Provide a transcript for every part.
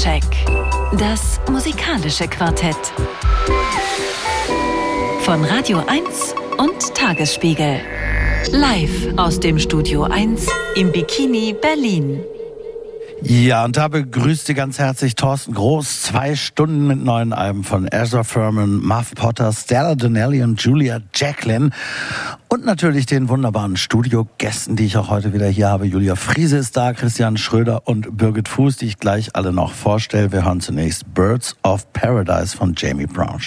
Soundcheck. Das musikalische Quartett. Von Radio 1 und Tagesspiegel. Live aus dem Studio 1 im Bikini Berlin. Ja, und da begrüßt Sie ganz herzlich Thorsten Groß. Zwei Stunden mit neuen Alben von Ezra Furman, Muff Potter, Stella Donnelly und Julia Jacqueline. Und natürlich den wunderbaren Studiogästen, die ich auch heute wieder hier habe. Julia Friese ist da, Christian Schröder und Birgit Fuß, die ich gleich alle noch vorstelle. Wir hören zunächst Birds of Paradise von Jamie Brown.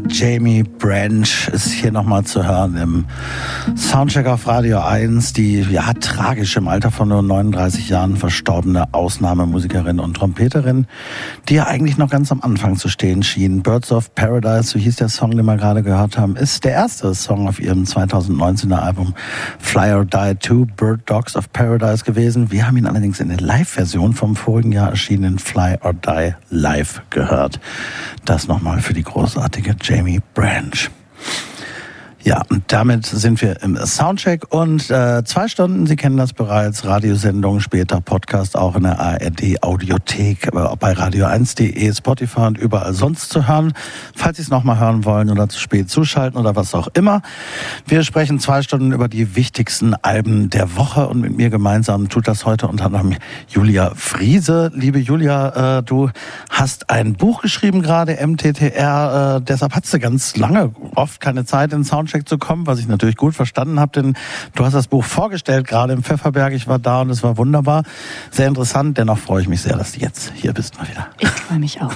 Ja, Jamie Branch ist hier nochmal zu hören im Soundcheck auf Radio 1. Die ja tragisch im Alter von nur 39 Jahren verstorbene Ausnahmemusikerin und Trompeterin, die ja eigentlich noch ganz am Anfang zu stehen schien. Birds of Paradise, so hieß der Song, den wir gerade gehört haben, ist der erste Song auf ihrem 2019er Album Fly or Die 2 Bird Dogs of Paradise gewesen. Wir haben ihn allerdings in der Live-Version vom vorigen Jahr erschienenen Fly or Die Live gehört. Das nochmal für die großartige Jamie Branch. Ja, und damit sind wir im Soundcheck und äh, zwei Stunden, Sie kennen das bereits, Radiosendung, später Podcast auch in der ARD Audiothek, äh, bei radio1.de, Spotify und überall sonst zu hören, falls Sie es nochmal hören wollen oder zu spät zuschalten oder was auch immer. Wir sprechen zwei Stunden über die wichtigsten Alben der Woche und mit mir gemeinsam tut das heute unter anderem Julia Friese. Liebe Julia, äh, du hast ein Buch geschrieben gerade, MTTR, äh, deshalb hattest du ganz lange oft keine Zeit in Soundcheck Soundcheck zu kommen, was ich natürlich gut verstanden habe, denn du hast das Buch vorgestellt, gerade im Pfefferberg. Ich war da und es war wunderbar, sehr interessant. Dennoch freue ich mich sehr, dass du jetzt hier bist mal wieder. Ich freue mich auch.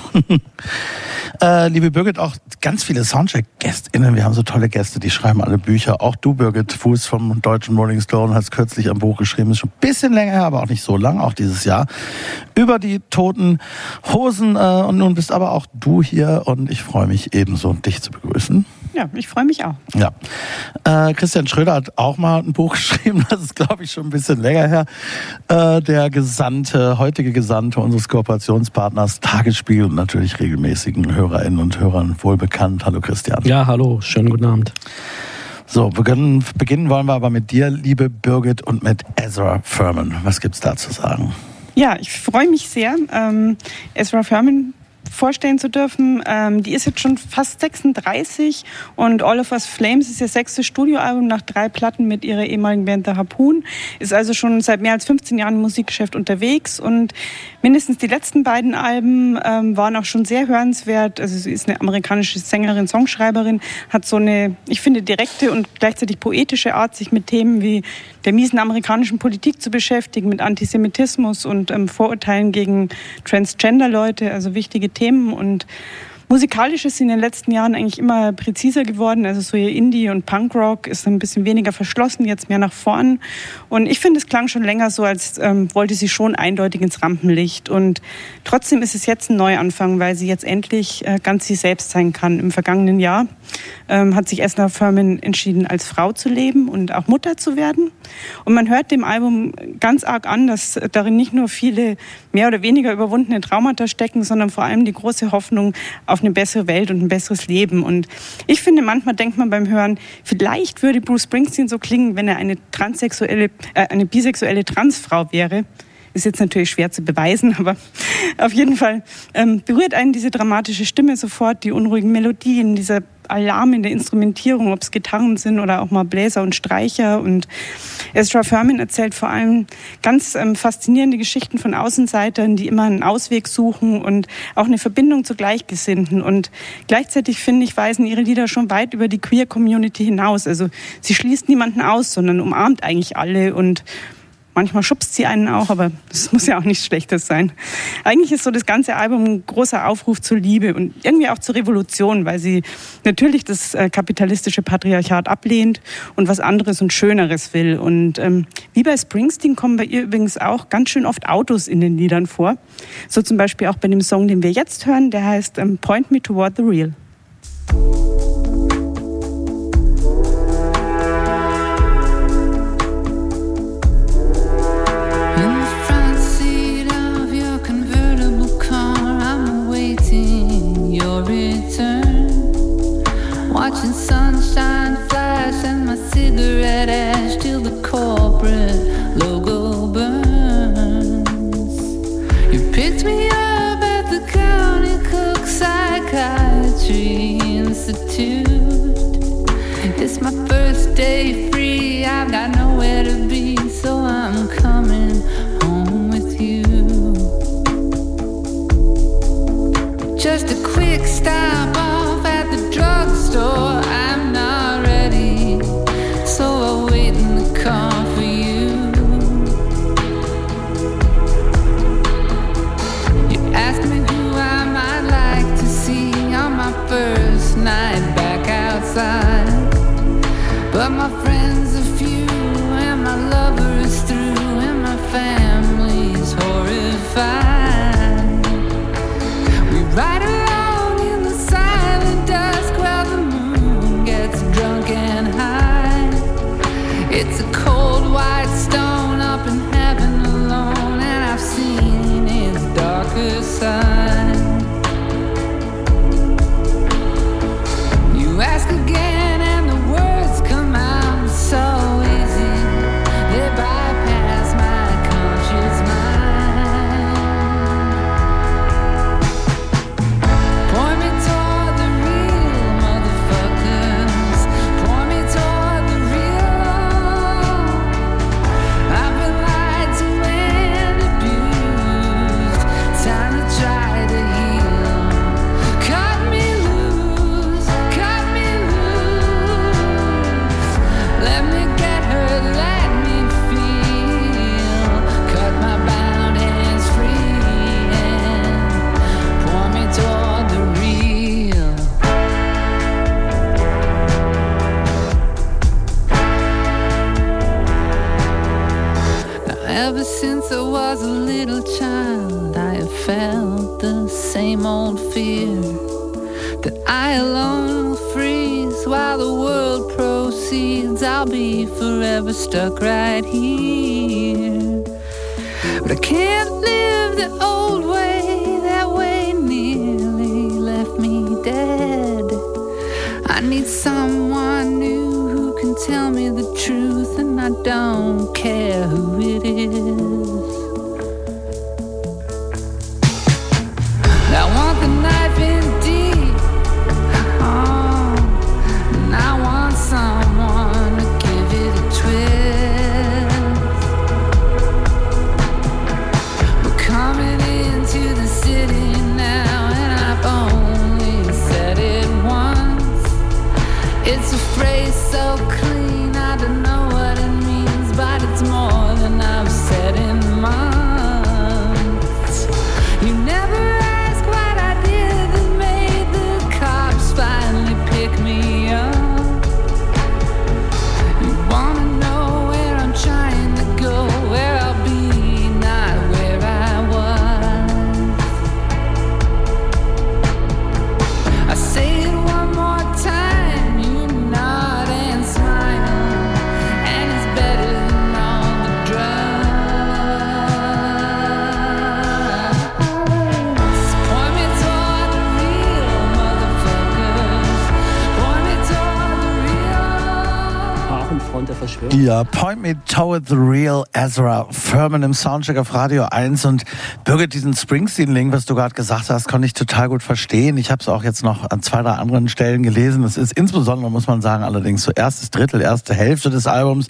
äh, liebe Birgit, auch ganz viele Soundcheck-GästInnen. Wir haben so tolle Gäste, die schreiben alle Bücher. Auch du, Birgit Fuß vom deutschen Rolling Stone, hast kürzlich ein Buch geschrieben. Ist schon ein bisschen länger her, aber auch nicht so lang, auch dieses Jahr. Über die toten Hosen. Äh, und nun bist aber auch du hier und ich freue mich ebenso, dich zu begrüßen. Ja, ich freue mich auch. Ja. Äh, Christian Schröder hat auch mal ein Buch geschrieben, das ist, glaube ich, schon ein bisschen länger her. Äh, der Gesandte, heutige Gesandte unseres Kooperationspartners Tagesspiegel und natürlich regelmäßigen Hörerinnen und Hörern wohlbekannt. Hallo Christian. Ja, hallo, schönen guten Abend. So, beginnen, beginnen wollen wir aber mit dir, liebe Birgit, und mit Ezra Furman. Was gibt's da zu sagen? Ja, ich freue mich sehr. Ähm, Ezra Furman vorstellen zu dürfen. Ähm, die ist jetzt schon fast 36 und All of Us Flames ist ihr sechstes Studioalbum nach drei Platten mit ihrer ehemaligen Band The Harpoon. Ist also schon seit mehr als 15 Jahren im Musikgeschäft unterwegs und mindestens die letzten beiden Alben ähm, waren auch schon sehr hörenswert. Also sie ist eine amerikanische Sängerin, Songschreiberin, hat so eine, ich finde, direkte und gleichzeitig poetische Art, sich mit Themen wie der miesen amerikanischen Politik zu beschäftigen, mit Antisemitismus und ähm, Vorurteilen gegen Transgender-Leute, also wichtige Themen und Musikalisch ist sie in den letzten Jahren eigentlich immer präziser geworden. Also so ihr Indie- und Punkrock ist ein bisschen weniger verschlossen, jetzt mehr nach vorn. Und ich finde, es klang schon länger so, als ähm, wollte sie schon eindeutig ins Rampenlicht. Und trotzdem ist es jetzt ein Neuanfang, weil sie jetzt endlich äh, ganz sie selbst sein kann. Im vergangenen Jahr ähm, hat sich Esna Furman entschieden, als Frau zu leben und auch Mutter zu werden. Und man hört dem Album ganz arg an, dass darin nicht nur viele mehr oder weniger überwundene Traumata stecken, sondern vor allem die große Hoffnung auf eine bessere Welt und ein besseres Leben. Und ich finde, manchmal denkt man beim Hören, vielleicht würde Bruce Springsteen so klingen, wenn er eine transsexuelle, äh, eine bisexuelle Transfrau wäre. Ist jetzt natürlich schwer zu beweisen, aber auf jeden Fall ähm, berührt einen diese dramatische Stimme sofort, die unruhigen Melodien, dieser Alarm in der Instrumentierung, ob es Gitarren sind oder auch mal Bläser und Streicher. Und Ezra Furman erzählt vor allem ganz ähm, faszinierende Geschichten von Außenseitern, die immer einen Ausweg suchen und auch eine Verbindung zu Gleichgesinnten. Und gleichzeitig, finde ich, weisen ihre Lieder schon weit über die Queer-Community hinaus. Also sie schließt niemanden aus, sondern umarmt eigentlich alle und Manchmal schubst sie einen auch, aber das muss ja auch nichts Schlechtes sein. Eigentlich ist so das ganze Album ein großer Aufruf zur Liebe und irgendwie auch zur Revolution, weil sie natürlich das äh, kapitalistische Patriarchat ablehnt und was anderes und Schöneres will. Und ähm, wie bei Springsteen kommen bei ihr übrigens auch ganz schön oft Autos in den Liedern vor. So zum Beispiel auch bei dem Song, den wir jetzt hören, der heißt ähm, Point Me Toward the Real. Ja, Point Me Toward the Real Ezra Furman im Soundcheck auf Radio 1 und Birgit, diesen Springsteen-Link, was du gerade gesagt hast, konnte ich total gut verstehen. Ich habe es auch jetzt noch an zwei, drei anderen Stellen gelesen. Es ist insbesondere, muss man sagen, allerdings so erstes Drittel, erste Hälfte des Albums.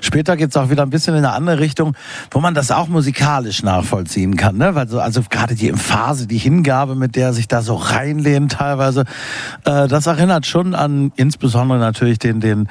Später geht es auch wieder ein bisschen in eine andere Richtung, wo man das auch musikalisch nachvollziehen kann. Ne? Weil so, also gerade die Emphase, die Hingabe, mit der er sich da so reinlehnt teilweise, äh, das erinnert schon an insbesondere natürlich den, den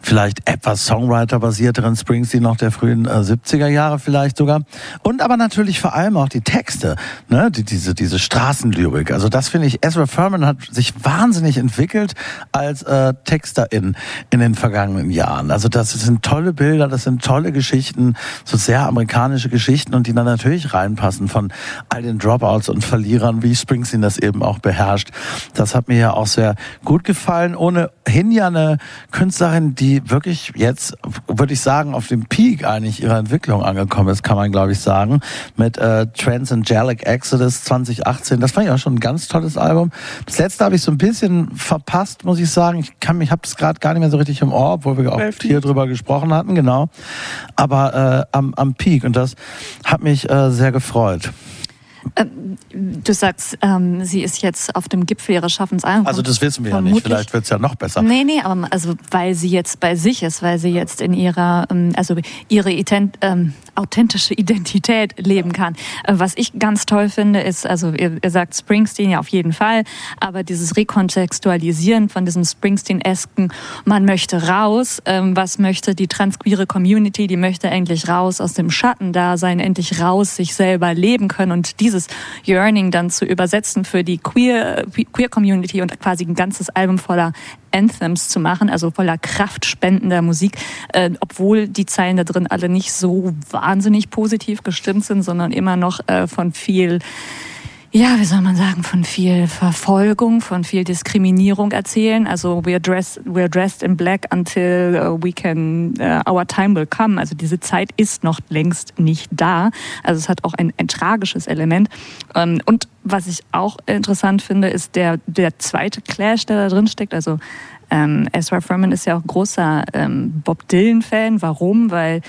vielleicht etwas Songwriter-basierteren Springsteen noch der frühen äh, 70er Jahre vielleicht sogar. Und aber natürlich vor allem auch die Texte, ne? die, diese, diese Straßenlyrik. Also das finde ich, Ezra Furman hat sich wahnsinnig entwickelt als äh, Texter in, in den vergangenen Jahren. Also das sind tolle Bilder, das sind tolle Geschichten, so sehr amerikanische Geschichten und die dann natürlich reinpassen von all den Dropouts und Verlierern, wie Springsteen das eben auch beherrscht. Das hat mir ja auch sehr gut gefallen. Ohnehin ja eine Künstlerin, die wirklich jetzt, würde ich sagen, auf dem Peak eigentlich ihrer Entwicklung angekommen ist, kann man glaube ich sagen, mit äh, Transangelic Exodus 2018. Das fand ich auch schon ein ganz tolles Album. Das letzte habe ich so ein bisschen verpasst, muss ich sagen. Ich kann mich, habe es gerade gar nicht mehr so richtig im Ohr, obwohl wir auch hier drüber gesprochen hatten, genau. Aber äh, am, am Peak und das hat mich äh, sehr gefreut. Du sagst, ähm, sie ist jetzt auf dem Gipfel ihres Schaffens angekommen. Also das wissen wir ja nicht. Vermutlich- Vielleicht wird es ja noch besser. Nee, nee, aber also weil sie jetzt bei sich ist, weil sie jetzt in ihrer, ähm, also ihre ident, ähm, authentische Identität leben kann. Äh, Was ich ganz toll finde, ist, also ihr, ihr sagt Springsteen ja auf jeden Fall, aber dieses Rekontextualisieren von diesem Springsteen-esken, man möchte raus, ähm, was möchte die transqueere Community, die möchte endlich raus aus dem Schattendasein, endlich raus, sich selber leben können und dieses Yearning dann zu übersetzen für die queer, queer Community und quasi ein ganzes Album voller Anthems zu machen, also voller kraftspendender Musik, äh, obwohl die Zeilen da drin alle nicht so wahnsinnig positiv gestimmt sind, sondern immer noch äh, von viel ja, wie soll man sagen, von viel Verfolgung, von viel Diskriminierung erzählen. Also we're dressed, we're dressed in black until uh, we can, uh, our time will come. Also diese Zeit ist noch längst nicht da. Also es hat auch ein, ein tragisches Element. Ähm, und was ich auch interessant finde, ist der, der zweite Clash, der da drin steckt. Also ähm, Ezra Furman ist ja auch großer ähm, Bob Dylan-Fan. Warum? Weil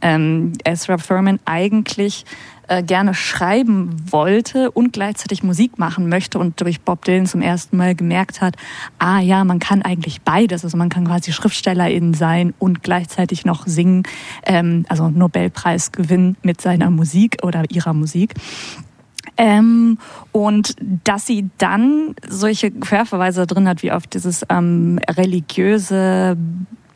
ähm, Ezra Furman eigentlich äh, gerne schreiben wollte und gleichzeitig Musik machen möchte und durch Bob Dylan zum ersten Mal gemerkt hat, ah ja, man kann eigentlich beides. Also man kann quasi Schriftstellerin sein und gleichzeitig noch singen, ähm, also Nobelpreis gewinnen mit seiner Musik oder ihrer Musik. Ähm, und dass sie dann solche Querverweise drin hat, wie auf dieses ähm, religiöse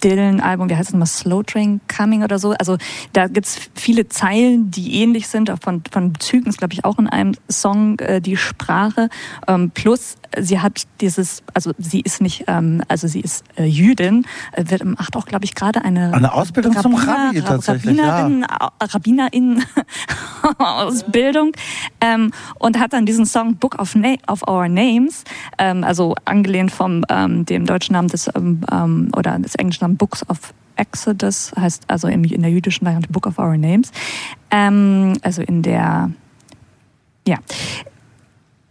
Dylan-Album, wie heißt es nochmal, Slow Train Coming oder so. Also da gibt's viele Zeilen, die ähnlich sind, auch von, von Bezügen ist, glaube ich, auch in einem Song äh, die Sprache. Ähm, plus sie hat dieses, also sie ist nicht, ähm, also sie ist äh, Jüdin, äh, wird macht auch, glaube ich, gerade eine, eine Ausbildung Rabbiner, zum Rabbi tatsächlich, Rabbinerin, ja. Rabbinerin Ausbildung ähm, und hat dann diesen Song Book of, Na of Our Names, ähm, also angelehnt vom ähm, dem deutschen Namen des ähm, ähm oder des englischen Namen Books of Exodus heißt also in der jüdischen Variante Book of Our Names, ähm, also in der ja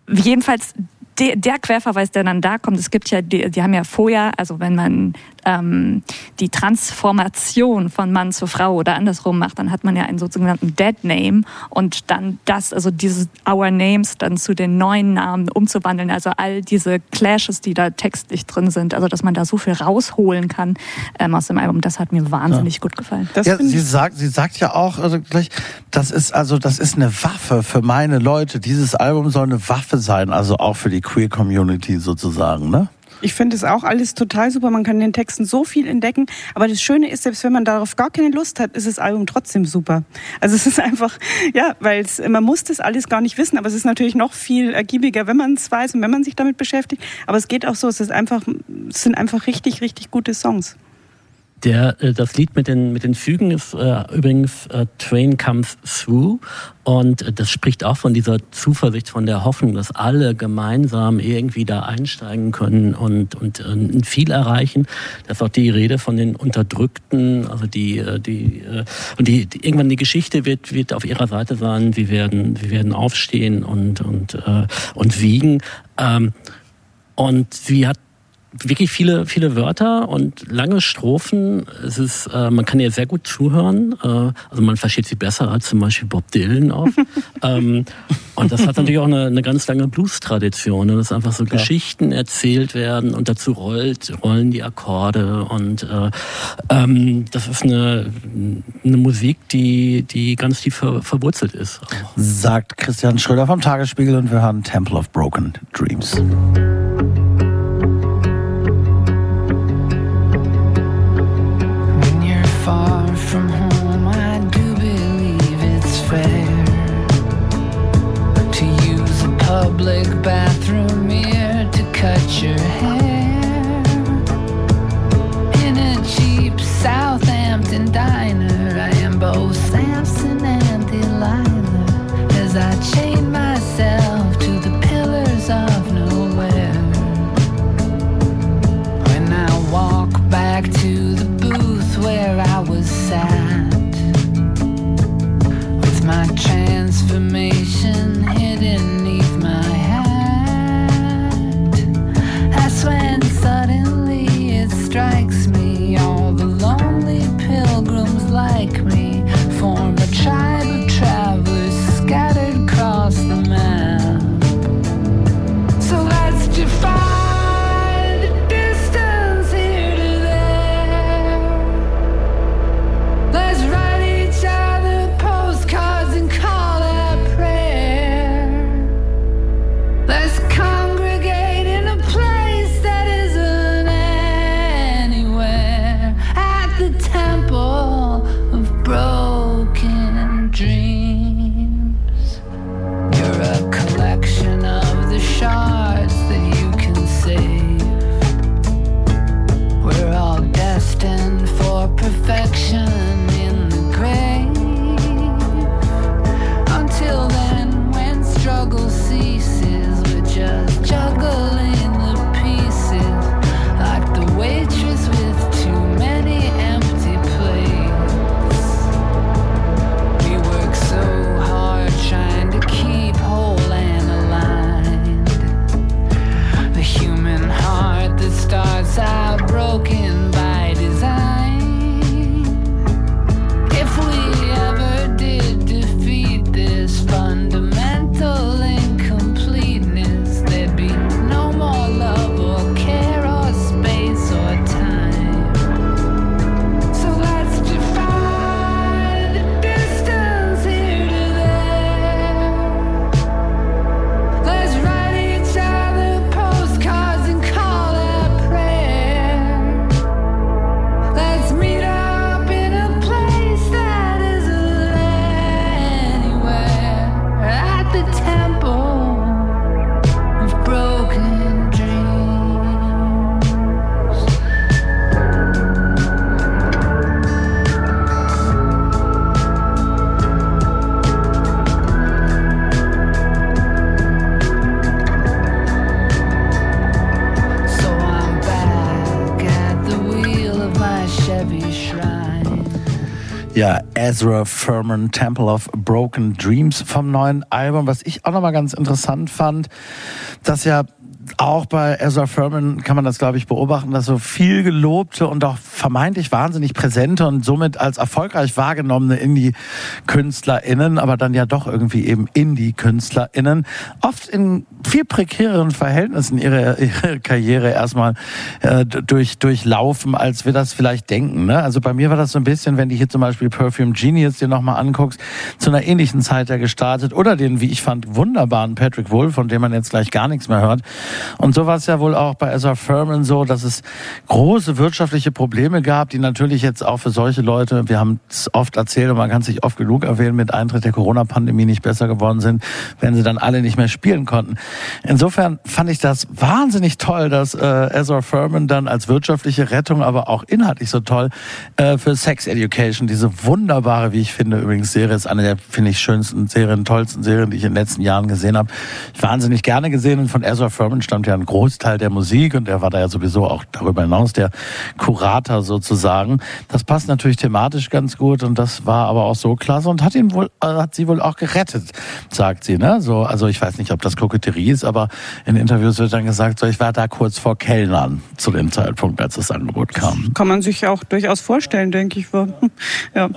jedenfalls der, der Querverweis, der dann da kommt, es gibt ja, die, die haben ja vorher, also wenn man ähm, die Transformation von Mann zu Frau oder andersrum macht, dann hat man ja einen sogenannten Dead Name und dann das, also diese Our Names dann zu den neuen Namen umzuwandeln, also all diese Clashes, die da textlich drin sind, also dass man da so viel rausholen kann ähm, aus dem Album, das hat mir wahnsinnig ja. gut gefallen. Das ja, sie sagt, sie sagt ja auch, also gleich, das ist also das ist eine Waffe für meine Leute. Dieses Album soll eine Waffe sein, also auch für die Queer Community sozusagen, ne? Ich finde es auch alles total super. Man kann in den Texten so viel entdecken. Aber das Schöne ist, selbst wenn man darauf gar keine Lust hat, ist das Album trotzdem super. Also es ist einfach, ja, weil man muss das alles gar nicht wissen. Aber es ist natürlich noch viel ergiebiger, wenn man es weiß und wenn man sich damit beschäftigt. Aber es geht auch so. Es ist einfach, es sind einfach richtig, richtig gute Songs. Der, äh, das Lied mit den, mit den Fügen ist äh, übrigens äh, Train Comes Through und äh, das spricht auch von dieser Zuversicht, von der Hoffnung, dass alle gemeinsam irgendwie da einsteigen können und, und äh, viel erreichen. Das ist auch die Rede von den Unterdrückten, also die, äh, die, äh, und die, die, irgendwann die Geschichte wird, wird auf ihrer Seite sein. Sie werden, sie werden aufstehen und, und, äh, und wiegen. Ähm, und sie hat wirklich viele, viele Wörter und lange Strophen. Es ist, äh, man kann ihr sehr gut zuhören. Äh, also man versteht sie besser als zum Beispiel Bob Dylan auch. ähm, und das hat natürlich auch eine, eine ganz lange Blues-Tradition, ne? dass einfach so ja. Geschichten erzählt werden und dazu rollt, rollen die Akkorde und äh, ähm, das ist eine, eine Musik, die, die ganz tief ver verwurzelt ist. Auch. Sagt Christian Schröder vom Tagesspiegel und wir hören Temple of Broken Dreams. your hair in a cheap Southampton diner. I am both Samson and Delilah as I chain myself to the pillars of nowhere. When I walk back to the booth where I was sat with my transformation. Ezra Furman, Temple of Broken Dreams vom neuen Album. Was ich auch nochmal ganz interessant fand, dass ja auch bei Ezra Furman kann man das, glaube ich, beobachten, dass so viel gelobte und auch vermeintlich wahnsinnig präsente und somit als erfolgreich wahrgenommene Indie-KünstlerInnen, aber dann ja doch irgendwie eben Indie-KünstlerInnen, oft in viel prekäreren Verhältnissen ihre, ihre Karriere erstmal äh, durch, durchlaufen, als wir das vielleicht denken. Ne? Also bei mir war das so ein bisschen, wenn du hier zum Beispiel Perfume Genius dir nochmal anguckst, zu einer ähnlichen Zeit ja gestartet oder den, wie ich fand, wunderbaren Patrick Wolf, von dem man jetzt gleich gar nichts mehr hört. Und so war es ja wohl auch bei Ezra Furman so, dass es große wirtschaftliche Probleme gab, die natürlich jetzt auch für solche Leute, wir haben es oft erzählt und man kann sich oft genug erwähnen, mit Eintritt der Corona-Pandemie nicht besser geworden sind, wenn sie dann alle nicht mehr spielen konnten. Insofern fand ich das wahnsinnig toll, dass äh, Ezra Furman dann als wirtschaftliche Rettung, aber auch inhaltlich so toll äh, für Sex Education, diese wunderbare, wie ich finde, übrigens Serie, ist eine der, finde ich, schönsten Serien, tollsten Serien, die ich in den letzten Jahren gesehen habe. Ich wahnsinnig gerne gesehen und von Ezra Furman stammt ja ein Großteil der Musik und er war da ja sowieso auch darüber hinaus der Kurator sozusagen. Das passt natürlich thematisch ganz gut und das war aber auch so klasse und hat ihn wohl, äh, hat sie wohl auch gerettet, sagt sie, ne? So, also ich weiß nicht, ob das Koketterie ist, aber in Interviews wird dann gesagt, so ich war da kurz vor Kellnern zu dem Zeitpunkt, als das Angebot kam. Kann man sich auch durchaus vorstellen, denke ich. Ja.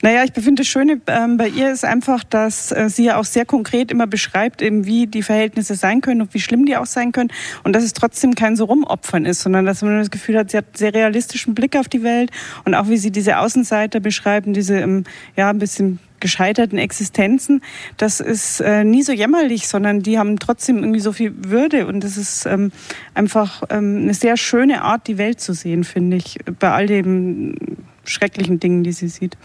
Naja, ich finde das Schöne ähm, bei ihr ist einfach, dass äh, sie ja auch sehr konkret immer beschreibt, eben wie die Verhältnisse sein können und wie schlimm die auch sein können und dass es trotzdem kein so rumopfern ist, sondern dass man das Gefühl hat, sie hat einen sehr realistischen Blick auf die Welt und auch wie sie diese Außenseiter beschreiben, diese ähm, ja ein bisschen gescheiterten Existenzen, das ist äh, nie so jämmerlich, sondern die haben trotzdem irgendwie so viel Würde und das ist ähm, einfach ähm, eine sehr schöne Art, die Welt zu sehen, finde ich, bei all den schrecklichen Dingen, die sie sieht.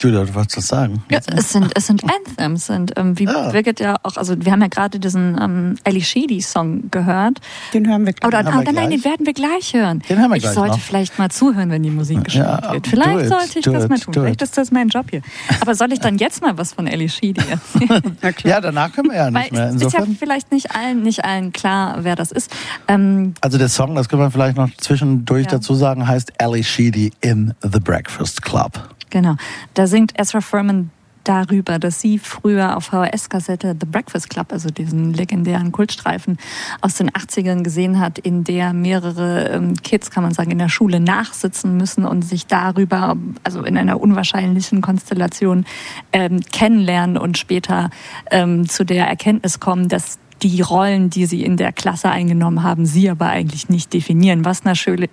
Julia, du wolltest was sagen? Ja, es sind, es sind Anthems. Und, ähm, wie Ah. Birgit ja auch, also wir haben ja gerade diesen ähm, Ali Sheedy-Song gehört. Den hören wir gleich. Oder haben ah, wir nein, gleich. den werden wir gleich hören. Den hören wir ich gleich sollte noch. vielleicht mal zuhören, wenn die Musik gespielt Ja, wird. Vielleicht it, sollte ich das it, mal tun. Vielleicht ist das mein Job hier. Aber soll ich dann jetzt mal was von Ali Sheedy erzählen? Na klar. Ja, danach können wir ja Weil nicht mehr. es ist ja Insofern. vielleicht nicht allen, nicht allen klar, wer das ist. Ähm, Also der Song, das können wir vielleicht noch zwischendurch Ja. dazu sagen, heißt Ali Sheedy in the Breakfast Club. Genau. Da singt Ezra Furman darüber, dass sie früher auf VHS-Kassette The Breakfast Club, also diesen legendären Kultstreifen aus den 80ern gesehen hat, in der mehrere ähm, Kids, kann man sagen, in der Schule nachsitzen müssen und sich darüber, also in einer unwahrscheinlichen Konstellation ähm, kennenlernen und später ähm, zu der Erkenntnis kommen, dass die Rollen, die sie in der Klasse eingenommen haben, sie aber eigentlich nicht definieren, was natürlich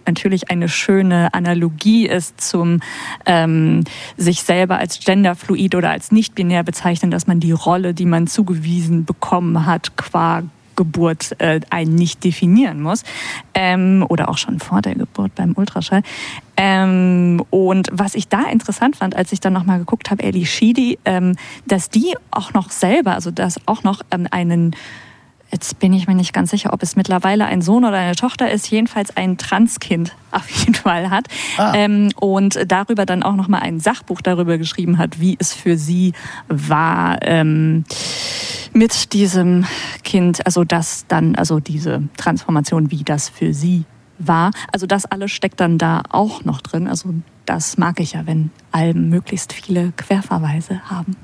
eine schöne Analogie ist zum ähm, sich selber als genderfluid oder als nicht binär bezeichnen, dass man die Rolle, die man zugewiesen bekommen hat, qua Geburt äh, einen nicht definieren muss ähm, oder auch schon vor der Geburt beim Ultraschall. Ähm, und was ich da interessant fand, als ich dann nochmal geguckt habe, Ellie Sheedy, ähm, dass die auch noch selber, also dass auch noch ähm, einen Jetzt bin ich mir nicht ganz sicher, ob es mittlerweile ein Sohn oder eine Tochter ist, jedenfalls ein Transkind auf jeden Fall hat. Ah. Ähm, und darüber dann auch nochmal ein Sachbuch darüber geschrieben hat, wie es für sie war, ähm, mit diesem Kind, also das dann, also diese Transformation, wie das für sie war. Also das alles steckt dann da auch noch drin. Also das mag ich ja, wenn Alben möglichst viele Querverweise haben.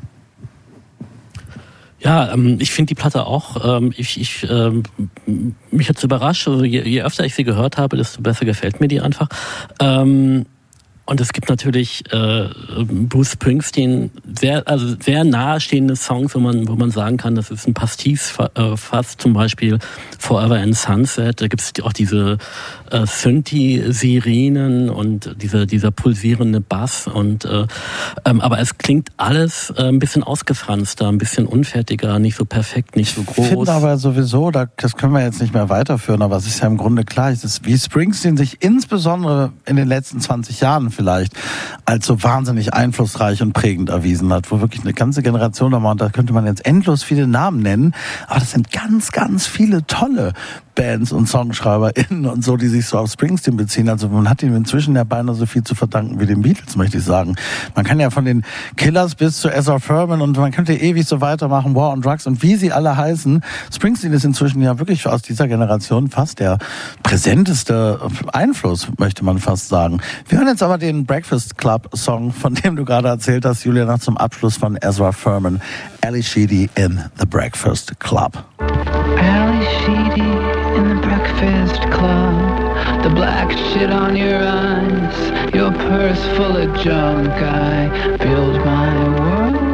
Ja, ähm, ich finde die Platte auch, ähm, ich, ich, ähm, mich hat's überrascht, also je, je öfter ich sie gehört habe, desto besser gefällt mir die einfach. Ähm, und es gibt natürlich äh, Bruce Springsteen sehr, also sehr nahestehende Songs, wo man, wo man sagen kann, das ist ein Pastis äh, fast zum Beispiel Forever in Sunset. Da gibt es auch diese äh, Synthi-Sirenen und diese, dieser pulsierende Bass. Und äh, ähm, aber es klingt alles äh, ein bisschen ausgefranster, ein bisschen unfertiger, nicht so perfekt, nicht so Ich groß. finde aber sowieso, da, das können wir jetzt nicht mehr weiterführen, aber es ist ja im Grunde klar, ist, wie Springsteen sich insbesondere in den letzten 20 Jahren vielleicht als so wahnsinnig einflussreich und prägend erwiesen hat, wo wirklich eine ganze Generation da war, und da könnte man jetzt endlos viele Namen nennen, aber das sind ganz, ganz viele tolle Bands und SongschreiberInnen und so, die sich so auf Springsteen beziehen. Also man hat ihm inzwischen ja beinahe so viel zu verdanken wie den Beatles, möchte ich sagen. Man kann ja von den Killers bis zu Ezra Furman und man könnte ewig so weitermachen, War on Drugs und wie sie alle heißen. Springsteen ist inzwischen ja wirklich aus dieser Generation fast der präsenteste Einfluss, möchte man fast sagen. Wir hören jetzt aber den Breakfast Club Song, von dem du gerade erzählt hast, Julia, nach zum Abschluss von Ezra Furman, Ali Sheedy in The Breakfast Club. Ali Sheedy in the Breakfast Club. The black shit on your eyes, your purse full of junk. I build my world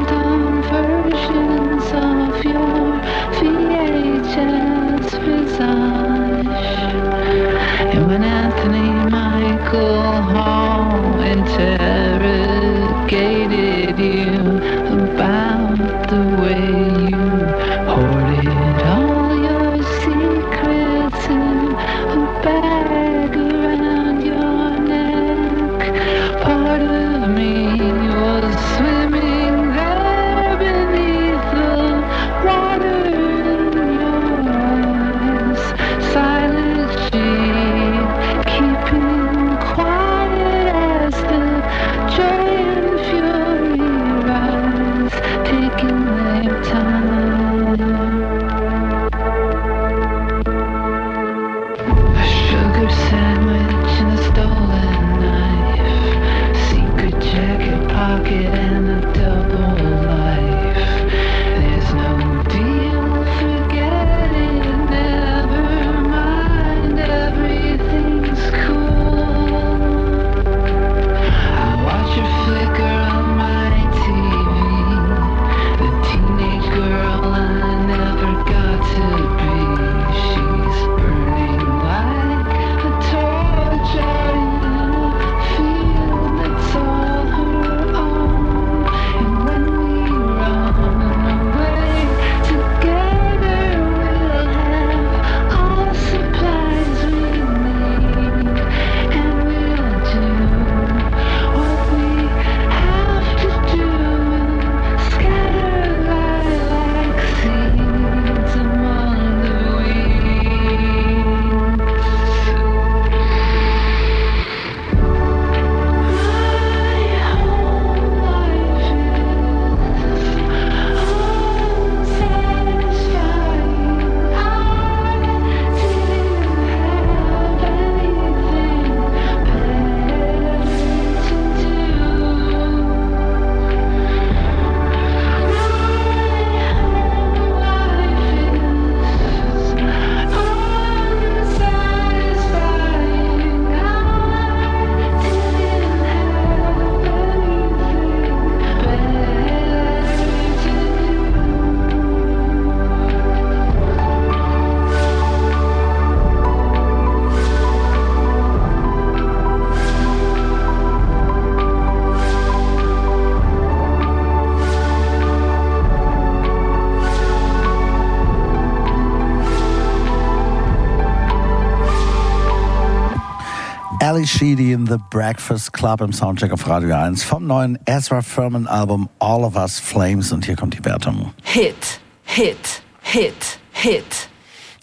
Sheedy in The Breakfast Club im Soundcheck auf Radio 1 vom neuen Ezra Furman Album All of Us Flames und hier kommt die Wertung. Hit, Hit, Hit, Hit.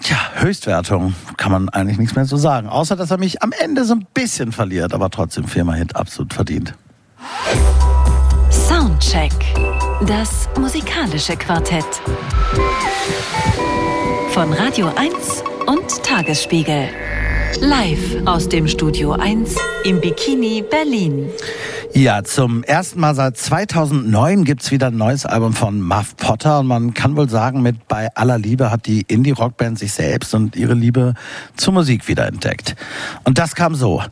Tja, Höchstwertung kann man eigentlich nichts mehr zu sagen, außer dass er mich am Ende so ein bisschen verliert, aber trotzdem viermal Hit absolut verdient. Soundcheck. Das musikalische Quartett. Von Radio 1 und Tagesspiegel. Live aus dem Studio 1 im Bikini Berlin. Ja, zum ersten Mal seit 2009 gibt's wieder ein neues Album von Muff Potter und man kann wohl sagen, mit Bei aller Liebe hat die Indie-Rockband sich selbst und ihre Liebe zur Musik wiederentdeckt. Und das kam so.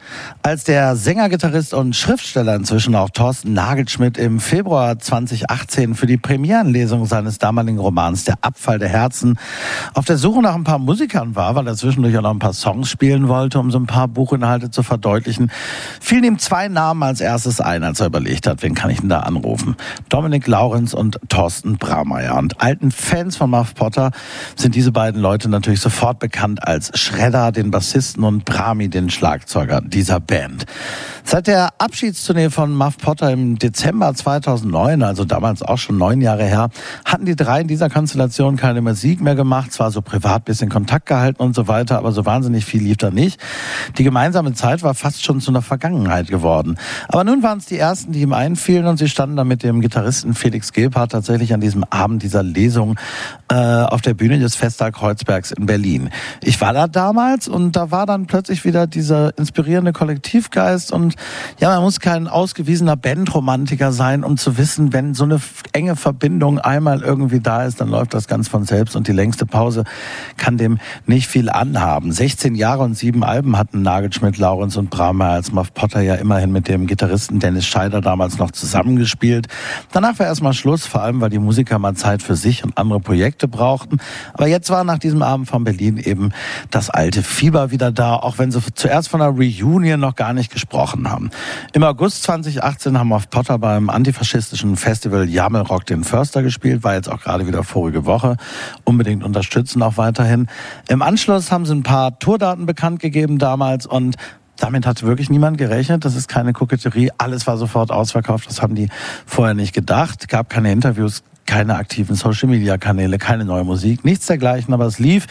Als der Sänger, Gitarrist und Schriftsteller inzwischen auch Thorsten Nagelschmidt im Februar 2018 für die Premierenlesung seines damaligen Romans Der Abfall der Herzen auf der Suche nach ein paar Musikern war, weil er zwischendurch auch noch ein paar Songs spielen wollte, um so ein paar Buchinhalte zu verdeutlichen, fielen ihm zwei Namen als erstes ein, als er überlegt hat, wen kann ich denn da anrufen? Dominik Laurenz und Thorsten Braumeier. Und alten Fans von Muff Potter sind diese beiden Leute natürlich sofort bekannt als Shredder, den Bassisten, und Brami, den Schlagzeuger dieser Band. Seit der Abschiedstournee von Muff Potter im Dezember 2009, also damals auch schon neun Jahre her, hatten die drei in dieser Konstellation keine Musik mehr gemacht, zwar so privat bisschen Kontakt gehalten und so weiter, aber so wahnsinnig viel lief da nicht. Die gemeinsame Zeit war fast schon zu einer Vergangenheit geworden. Aber nun waren es die ersten, die ihm einfielen und sie standen da mit dem Gitarristen Felix Gebhardt tatsächlich an diesem Abend dieser Lesung äh, auf der Bühne des Festtag Kreuzbergs in Berlin. Ich war da damals und da war dann plötzlich wieder dieser inspirierende Kollektivgeist und ja, man muss kein ausgewiesener Bandromantiker sein, um zu wissen, wenn so eine enge Verbindung einmal irgendwie da ist, dann läuft das ganz von selbst und die längste Pause kann dem nicht viel anhaben. 16 Jahre und sieben Alben hatten Nagelschmidt, Laurenz und Brahmer als Muff Potter ja immerhin mit dem Gitarristen Dennis Scheider damals noch zusammengespielt. Danach war erstmal Schluss, vor allem weil die Musiker mal Zeit für sich und andere Projekte brauchten. Aber jetzt war nach diesem Abend von Berlin eben das alte Fieber wieder da, auch wenn sie zuerst von einer Reunion noch gar nicht gesprochen haben. Im August 2018 haben Muff Potter beim antifaschistischen Festival Jamelrock den Förster gespielt, war jetzt auch gerade wieder vorige Woche. Unbedingt unterstützen auch weiterhin. Im Anschluss haben sie ein paar Tourdaten bekannt gegeben damals und damit hat wirklich niemand gerechnet. Das ist keine Koketterie. Alles war sofort ausverkauft. Das haben die vorher nicht gedacht. Gab keine Interviews, keine aktiven Social-Media-Kanäle, keine neue Musik, nichts dergleichen, aber es lief.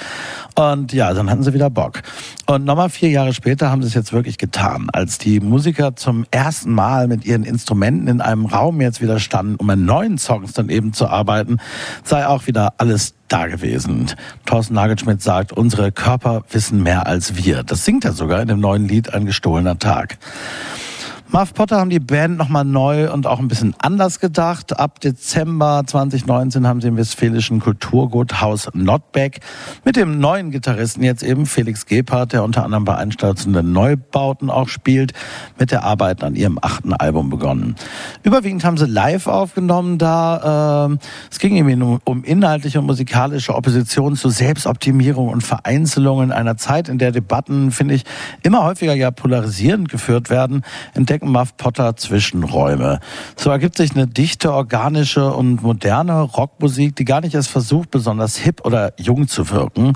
Und ja, dann hatten sie wieder Bock. Und nochmal vier Jahre später haben sie es jetzt wirklich getan. Als die Musiker zum ersten Mal mit ihren Instrumenten in einem Raum jetzt wieder standen, um an neuen Songs dann eben zu arbeiten, sei auch wieder alles da gewesen. Thorsten Nagelschmidt sagt, unsere Körper wissen mehr als wir. Das singt er sogar in dem neuen Lied Ein gestohlener Tag. Muff Potter haben die Band nochmal neu und auch ein bisschen anders gedacht. Ab Dezember 2019 haben sie im westfälischen Kulturgut Haus Notbeck mit dem neuen Gitarristen jetzt eben Felix Gebhardt, der unter anderem bei einstürzenden Neubauten auch spielt, mit der Arbeit an ihrem achten Album begonnen. Überwiegend haben sie live aufgenommen da. Äh, es ging ihnen um, um inhaltliche und musikalische Opposition zu Selbstoptimierung und Vereinzelung in einer Zeit, in der Debatten, finde ich, immer häufiger ja polarisierend geführt werden, entdeckt entdecken Muff Potter Zwischenräume. So ergibt sich eine dichte, organische und moderne Rockmusik, die gar nicht erst versucht, besonders hip oder jung zu wirken.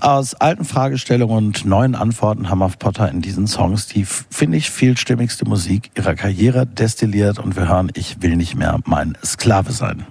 Aus alten Fragestellungen und neuen Antworten haben Muff Potter in diesen Songs die, finde ich, vielstimmigste Musik ihrer Karriere destilliert und wir hören Ich will nicht mehr mein Sklave sein.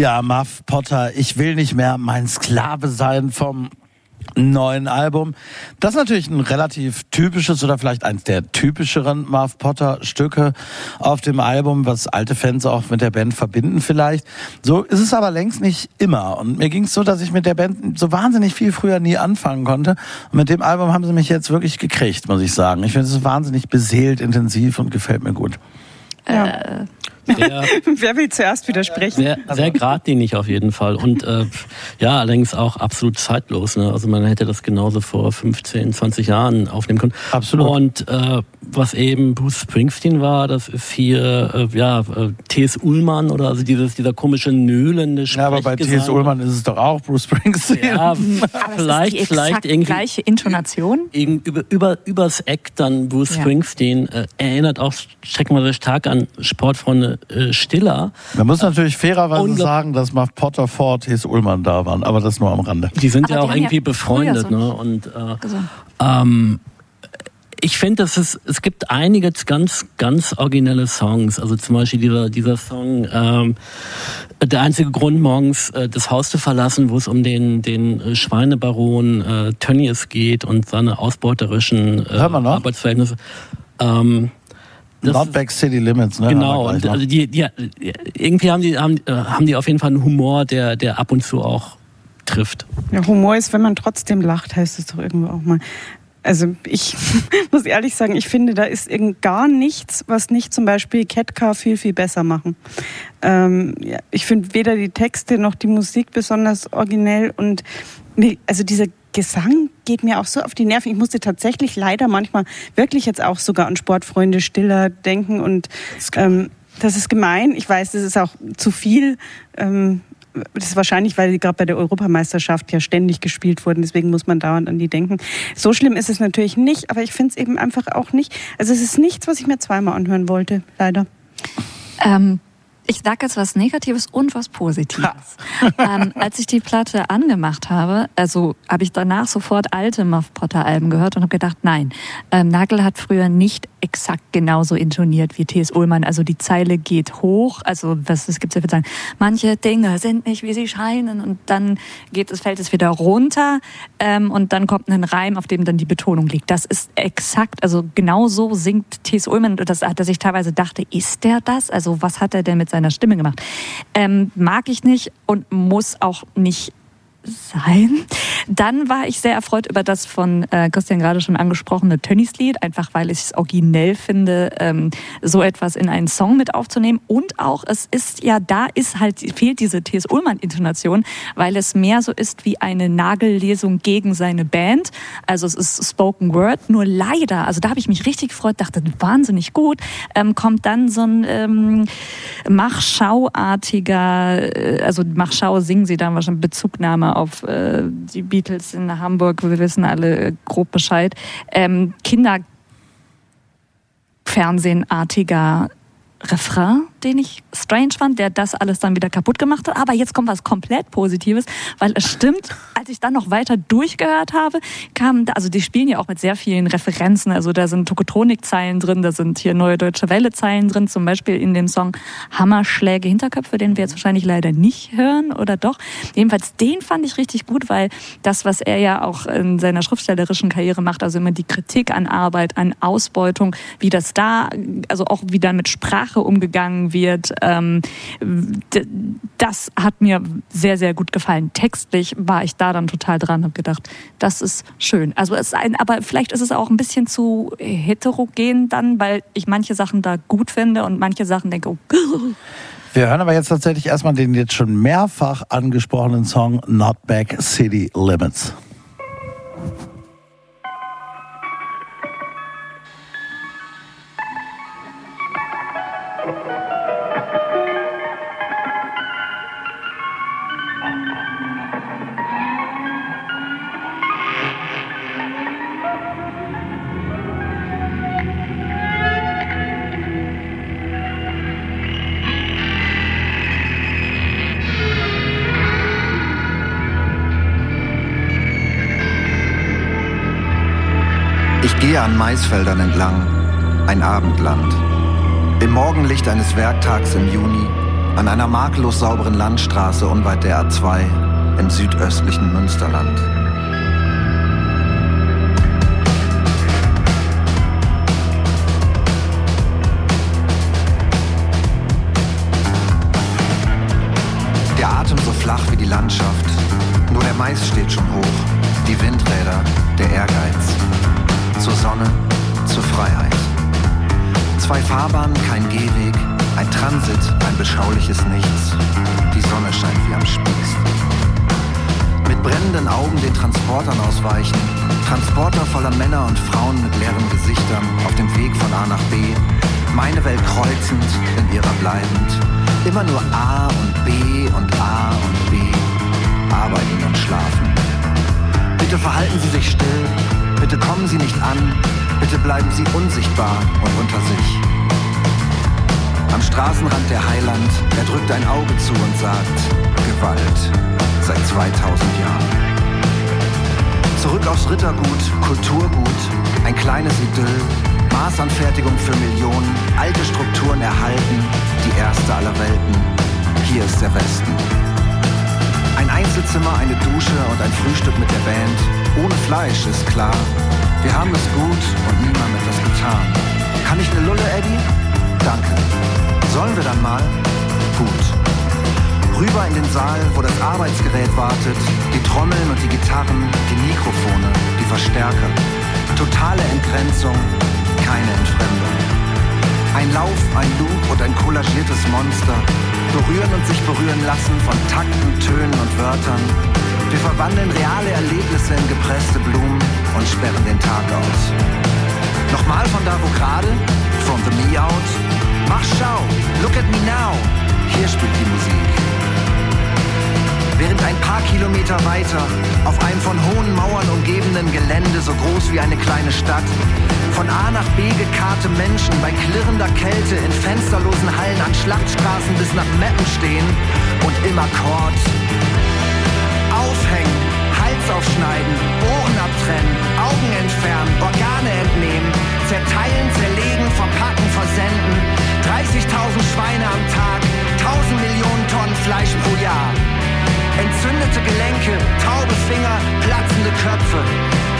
Ja, Muff Potter, ich will nicht mehr mein Sklave sein vom neuen Album. Das ist natürlich ein relativ typisches oder vielleicht eins der typischeren Marv Potter Stücke auf dem Album, was alte Fans auch mit der Band verbinden vielleicht. So ist es aber längst nicht immer. Und mir ging es so, dass ich mit der Band so wahnsinnig viel früher nie anfangen konnte. Und mit dem Album haben sie mich jetzt wirklich gekriegt, muss ich sagen. Ich finde es wahnsinnig beseelt, intensiv und gefällt mir gut. Ja. Äh. Sehr, Wer will zuerst widersprechen? Sehr, sehr geradlinig auf jeden Fall. Und äh, ja, allerdings auch absolut zeitlos. Ne? Also man hätte das genauso vor 15, 20 Jahren aufnehmen können. Absolut. Und äh, was eben Bruce Springsteen war, das ist hier äh, ja äh, T.S. Ullmann oder also dieses dieser komische nöhlende Ja, aber bei T.S. Ullmann ist es doch auch Bruce Springsteen. Ja, vielleicht vielleicht irgendwie gleiche Intonation. Über, über übers Eck dann Bruce ja. Springsteen äh, erinnert auch checken wir sehr stark an Sportfreunde äh, Stiller. Man muss natürlich fairerweise sagen, dass Marv Potter vor T.S. Ullmann da waren, aber das nur am Rande. Die sind aber ja auch irgendwie ja befreundet, so ne? Und äh, ähm, ich finde, es ist, es gibt einige ganz, ganz originelle Songs. Also zum Beispiel dieser, dieser Song, ähm, der einzige Grund, morgens äh, das Haus zu verlassen, wo es um den, den äh, Schweinebaron äh, Tönnies geht und seine ausbeuterischen äh, Arbeitsverhältnisse. Ähm, das Not City Limits, ne? Genau, und also die, die, irgendwie haben die, haben, äh, haben die auf jeden Fall einen Humor, der, der ab und zu auch trifft. Ja, Humor ist, wenn man trotzdem lacht, heißt es doch irgendwo auch mal. Also ich muss ehrlich sagen, ich finde, da ist irgend gar nichts, was nicht zum Beispiel Ketka viel, viel besser machen. Ähm, ja, ich finde weder die Texte noch die Musik besonders originell und also dieser Gesang geht mir auch so auf die Nerven. Ich musste tatsächlich leider manchmal wirklich jetzt auch sogar an Sportfreunde Stiller denken und ähm, das ist gemein. Ich weiß, das ist auch zu viel. Ähm, das ist wahrscheinlich, weil die gerade bei der Europameisterschaft ja ständig gespielt wurden, deswegen muss man dauernd an die denken. So schlimm ist es natürlich nicht, aber ich finde es eben einfach auch nicht. Also es ist nichts, was ich mir zweimal anhören wollte, leider. Ähm, ich sage jetzt was Negatives und was Positives. ähm, als ich die Platte angemacht habe, also habe ich danach sofort alte Muff Potter Alben gehört und habe gedacht, nein, ähm, Nagel hat früher nicht exakt genauso intoniert wie T.S. Ullmann. Also die Zeile geht hoch, also was es gibt ja sagen, manche Dinge sind nicht wie sie scheinen und dann geht es fällt es wieder runter ähm, und dann kommt ein Reim, auf dem dann die Betonung liegt. Das ist exakt, also genau so singt T.S. Ullmann, das, dass ich teilweise dachte, ist der das? Also was hat er denn mit seiner Stimme gemacht. Ähm, mag ich nicht und muss auch nicht sein. Dann war ich sehr erfreut über das von äh, Christian gerade schon angesprochene Tönnies Lied, einfach weil ich es originell finde, ähm, so etwas in einen Song mit aufzunehmen. Und auch, es ist ja, da ist halt, fehlt diese T.S. Ullmann-Intonation, weil es mehr so ist wie eine Nagellesung gegen seine Band. Also es ist Spoken Word, nur leider, also da habe ich mich richtig gefreut, dachte, wahnsinnig gut, ähm, kommt dann so ein ähm, Machschau-artiger, äh, also Machschau singen sie dann wahrscheinlich Bezugnahme auf äh, die Beatles in Hamburg, wir wissen alle grob Bescheid, ähm, Kinderfernsehenartiger Refrain den ich strange fand, der das alles dann wieder kaputt gemacht hat. Aber jetzt kommt was komplett Positives, weil es stimmt, als ich dann noch weiter durchgehört habe, kam, da, also die spielen ja auch mit sehr vielen Referenzen. Also da sind Tokotronik-Zeilen drin, da sind hier neue Deutsche Welle-Zeilen drin, zum Beispiel in dem Song Hammerschläge Hinterköpfe, den wir jetzt wahrscheinlich leider nicht hören oder doch. Jedenfalls den fand ich richtig gut, weil das, was er ja auch in seiner schriftstellerischen Karriere macht, also immer die Kritik an Arbeit, an Ausbeutung, wie das da, also auch wie dann mit Sprache umgegangen wird. Ähm, das hat mir sehr, sehr gut gefallen. Textlich war ich da dann total dran, habe gedacht, das ist schön. Also es ist ein, aber vielleicht ist es auch ein bisschen zu heterogen dann, weil ich manche Sachen da gut finde und manche Sachen denke, oh, wir hören aber jetzt tatsächlich erstmal den jetzt schon mehrfach angesprochenen Song Not Back City Limits. Maisfeldern entlang, ein Abendland. Im Morgenlicht eines Werktags im Juni an einer makellos sauberen Landstraße unweit der A2 im südöstlichen Münsterland. Der Atem so flach wie die Landschaft, nur der Mais steht schon hoch, die Windräder, der Ehrgeiz. Zur Sonne, zur Freiheit. Zwei Fahrbahnen, kein Gehweg, ein Transit, ein beschauliches Nichts. Die Sonne scheint wie am Spieß. Mit brennenden Augen den Transportern ausweichen. Transporter voller Männer und Frauen mit leeren Gesichtern auf dem Weg von A nach B. Meine Welt kreuzend, in ihrer bleibend. Immer nur A und B und A und B. Arbeiten und schlafen. Bitte verhalten Sie sich still. Bitte kommen Sie nicht an. Bitte bleiben Sie unsichtbar und unter sich. Am Straßenrand der Heiland, er drückt ein Auge zu und sagt, Gewalt, seit 2000 Jahren. Zurück aufs Rittergut, Kulturgut, ein kleines Idyll, Maßanfertigung für Millionen, alte Strukturen erhalten, die erste aller Welten. Hier ist der Westen. Ein Einzelzimmer, eine Dusche und ein Frühstück mit der Band. Ohne Fleisch, ist klar. Wir haben es gut und niemand etwas getan. Kann ich eine Lulle, Eddie? Danke. Sollen wir dann mal? Gut. Rüber in den Saal, wo das Arbeitsgerät wartet, die Trommeln und die Gitarren, die Mikrofone, die Verstärker. Totale Entgrenzung, keine Entfremdung. Ein Lauf, ein Loop und ein kollagiertes Monster berühren und sich berühren lassen von Takten, Tönen und Wörtern. Wir verwandeln reale Erlebnisse in gepresste Blumen und sperren den Tag aus. Nochmal von da, wo gerade, from the me out, mach schau, look at me now, hier spielt die Musik. Während ein paar Kilometer weiter, auf einem von hohen Mauern umgebenen Gelände, so groß wie eine kleine Stadt, von A nach B gekarrte Menschen bei klirrender Kälte in fensterlosen Hallen an Schlachtstraßen bis nach Meppen stehen und im Akkord aufschneiden, Ohren abtrennen, Augen entfernen, Organe entnehmen, zerteilen, zerlegen, verpacken, versenden. 30.000 Schweine am Tag, 1000 Millionen Tonnen Fleisch pro Jahr. Entzündete Gelenke, taube Finger, platzende Köpfe.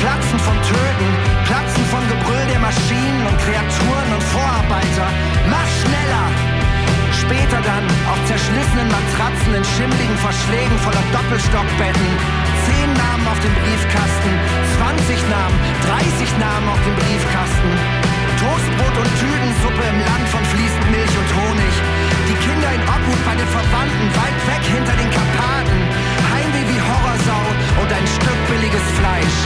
Platzen vom Töten, Platzen vom Gebrüll der Maschinen und Kreaturen und Vorarbeiter. Mach schneller! Später dann auf zerschlissenen Matratzen in schimmligen Verschlägen voller Doppelstockbetten. Zehn Namen auf dem Briefkasten, 20 Namen, 30 Namen auf dem Briefkasten. Toastbrot und Tütensuppe im Land von fließend Milch und Honig. Die Kinder in Obhut bei den Verwandten, weit weg hinter den Karpaten. Heimweh wie Horrorsau und ein Stück billiges Fleisch.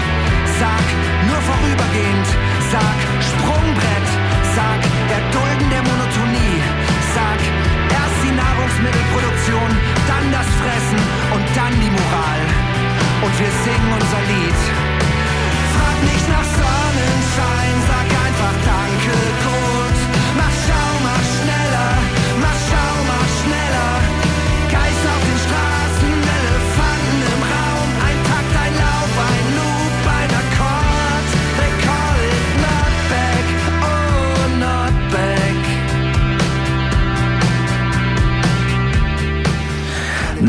Sag, nur vorübergehend. Sag, Sprungbrett. Sag, Erdulden der Monotonie. Sag, erst die Nahrungsmittelproduktion, dann das Fressen und dann die Moral. Und wir singen unser Lied. Frag nicht nach Sonnenschein, sag einfach Danke,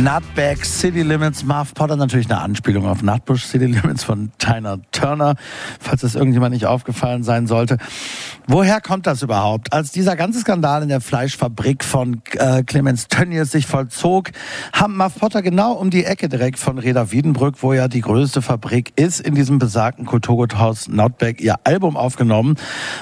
Nutback City Limits, Marv Potter, natürlich eine Anspielung auf Nutbush City Limits von Tina Turner, falls das irgendjemand nicht aufgefallen sein sollte. Woher kommt das überhaupt? Als dieser ganze Skandal in der Fleischfabrik von äh, Clemens Tönnies sich vollzog, haben Marv Potter genau um die Ecke direkt von Reda Wiedenbrück, wo ja die größte Fabrik ist, in diesem besagten Kulturguthaus Nutback ihr Album aufgenommen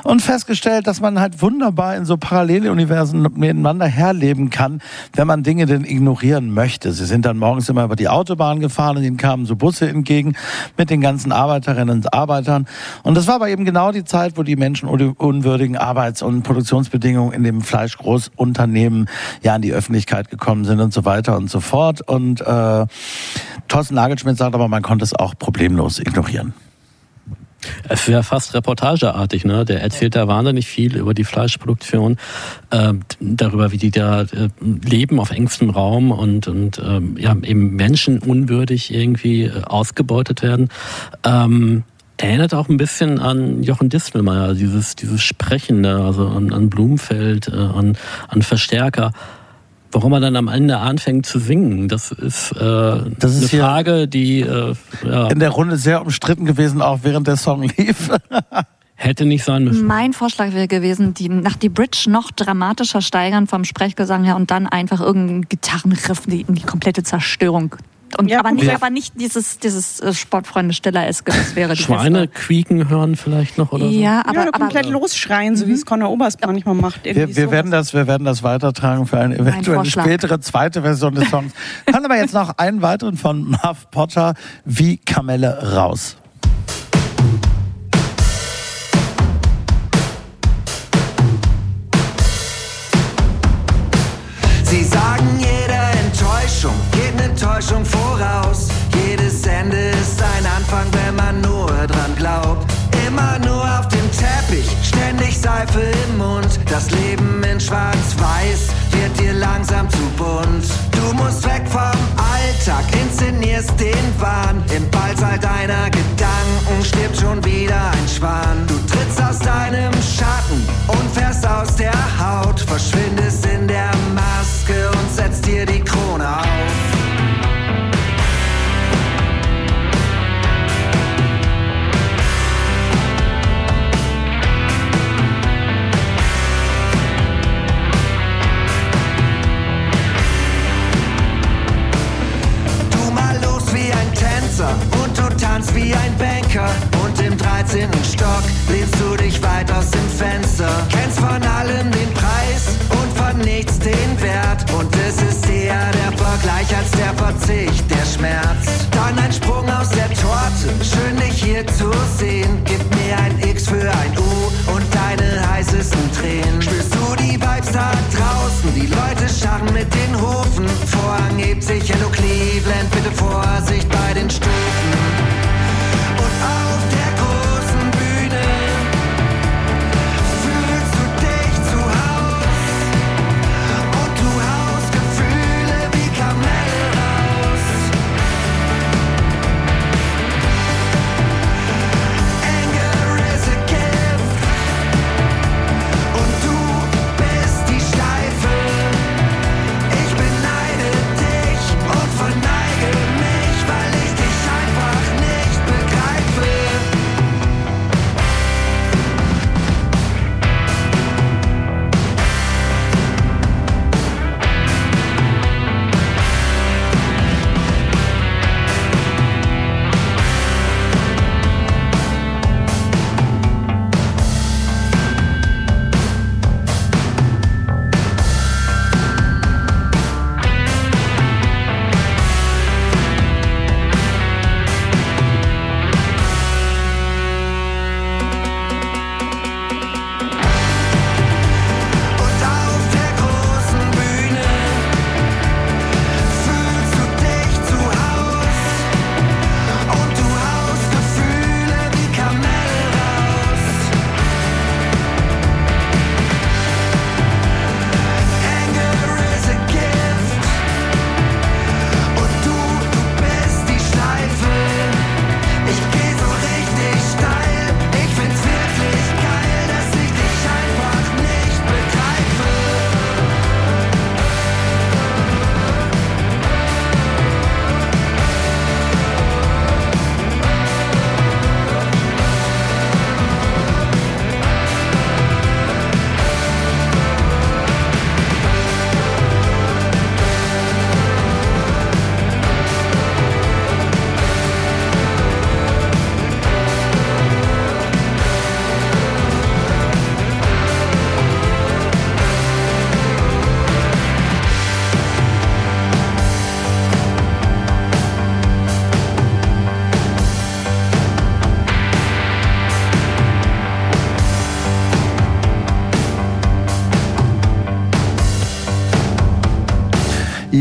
und festgestellt, dass man halt wunderbar in so Paralleluniversen miteinander herleben kann, wenn man Dinge denn ignorieren möchte. Sie sind dann morgens immer über die Autobahn gefahren und ihnen kamen so Busse entgegen mit den ganzen Arbeiterinnen und Arbeitern. Und das war aber eben genau die Zeit, wo die Menschen unwürdigen Arbeits- und Produktionsbedingungen in dem Fleischgroßunternehmen ja an die Öffentlichkeit gekommen sind und so weiter und so fort. Und äh, Thorsten Nagelschmidt sagt aber, man konnte es auch problemlos ignorieren. Es wäre fast reportageartig, ne? Der erzählt da wahnsinnig viel über die Fleischproduktion, äh, darüber, wie die da äh, leben auf engstem Raum und, und ähm, ja, eben menschenunwürdig irgendwie äh, ausgebeutet werden. Ähm, erinnert auch ein bisschen an Jochen Distelmeier, dieses, dieses Sprechende, also an, an Blumfeld, äh, an, an Verstärker. Warum er dann am Ende anfängt zu singen, das ist, äh, Das ist eine Frage, die äh, ja, In der Runde sehr umstritten gewesen, auch während der Song lief. hätte nicht sein müssen. Mein Vorschlag wäre gewesen, die nach die Bridge noch dramatischer steigern vom Sprechgesang her und dann einfach irgendeinen Gitarrenriff die, in die komplette Zerstörung. Und, Ja, aber, nicht, ja. aber nicht dieses, dieses äh, Sportfreunde Stiller eske das wäre die Schweine beste. quieken hören vielleicht noch oder so. Ja, Aber, aber, ja, aber komplett losschreien, so wie es Conor Oberst manchmal macht. Wir, wir, werden das, wir werden das weitertragen für eine eventuelle Vorschlag. spätere zweite Version des Songs. Hören aber jetzt noch einen weiteren von Marv Potter, wie Kamelle raus. Sie sagen, jede Enttäuschung Enttäuschung voraus. Jedes Ende ist ein Anfang, wenn man nur dran glaubt. Immer nur auf dem Teppich, ständig Seife im Mund. Das Leben in Schwarz-Weiß wird dir langsam zu bunt. Du musst weg vom Alltag, inszenierst den Wahn. Im Ballsaal deiner Gedanken stirbt schon wieder ein Schwan. Du trittst aus deinem Schatten und fährst aus der Haut. Verschwindest in der Maske und setzt dir die Krone auf.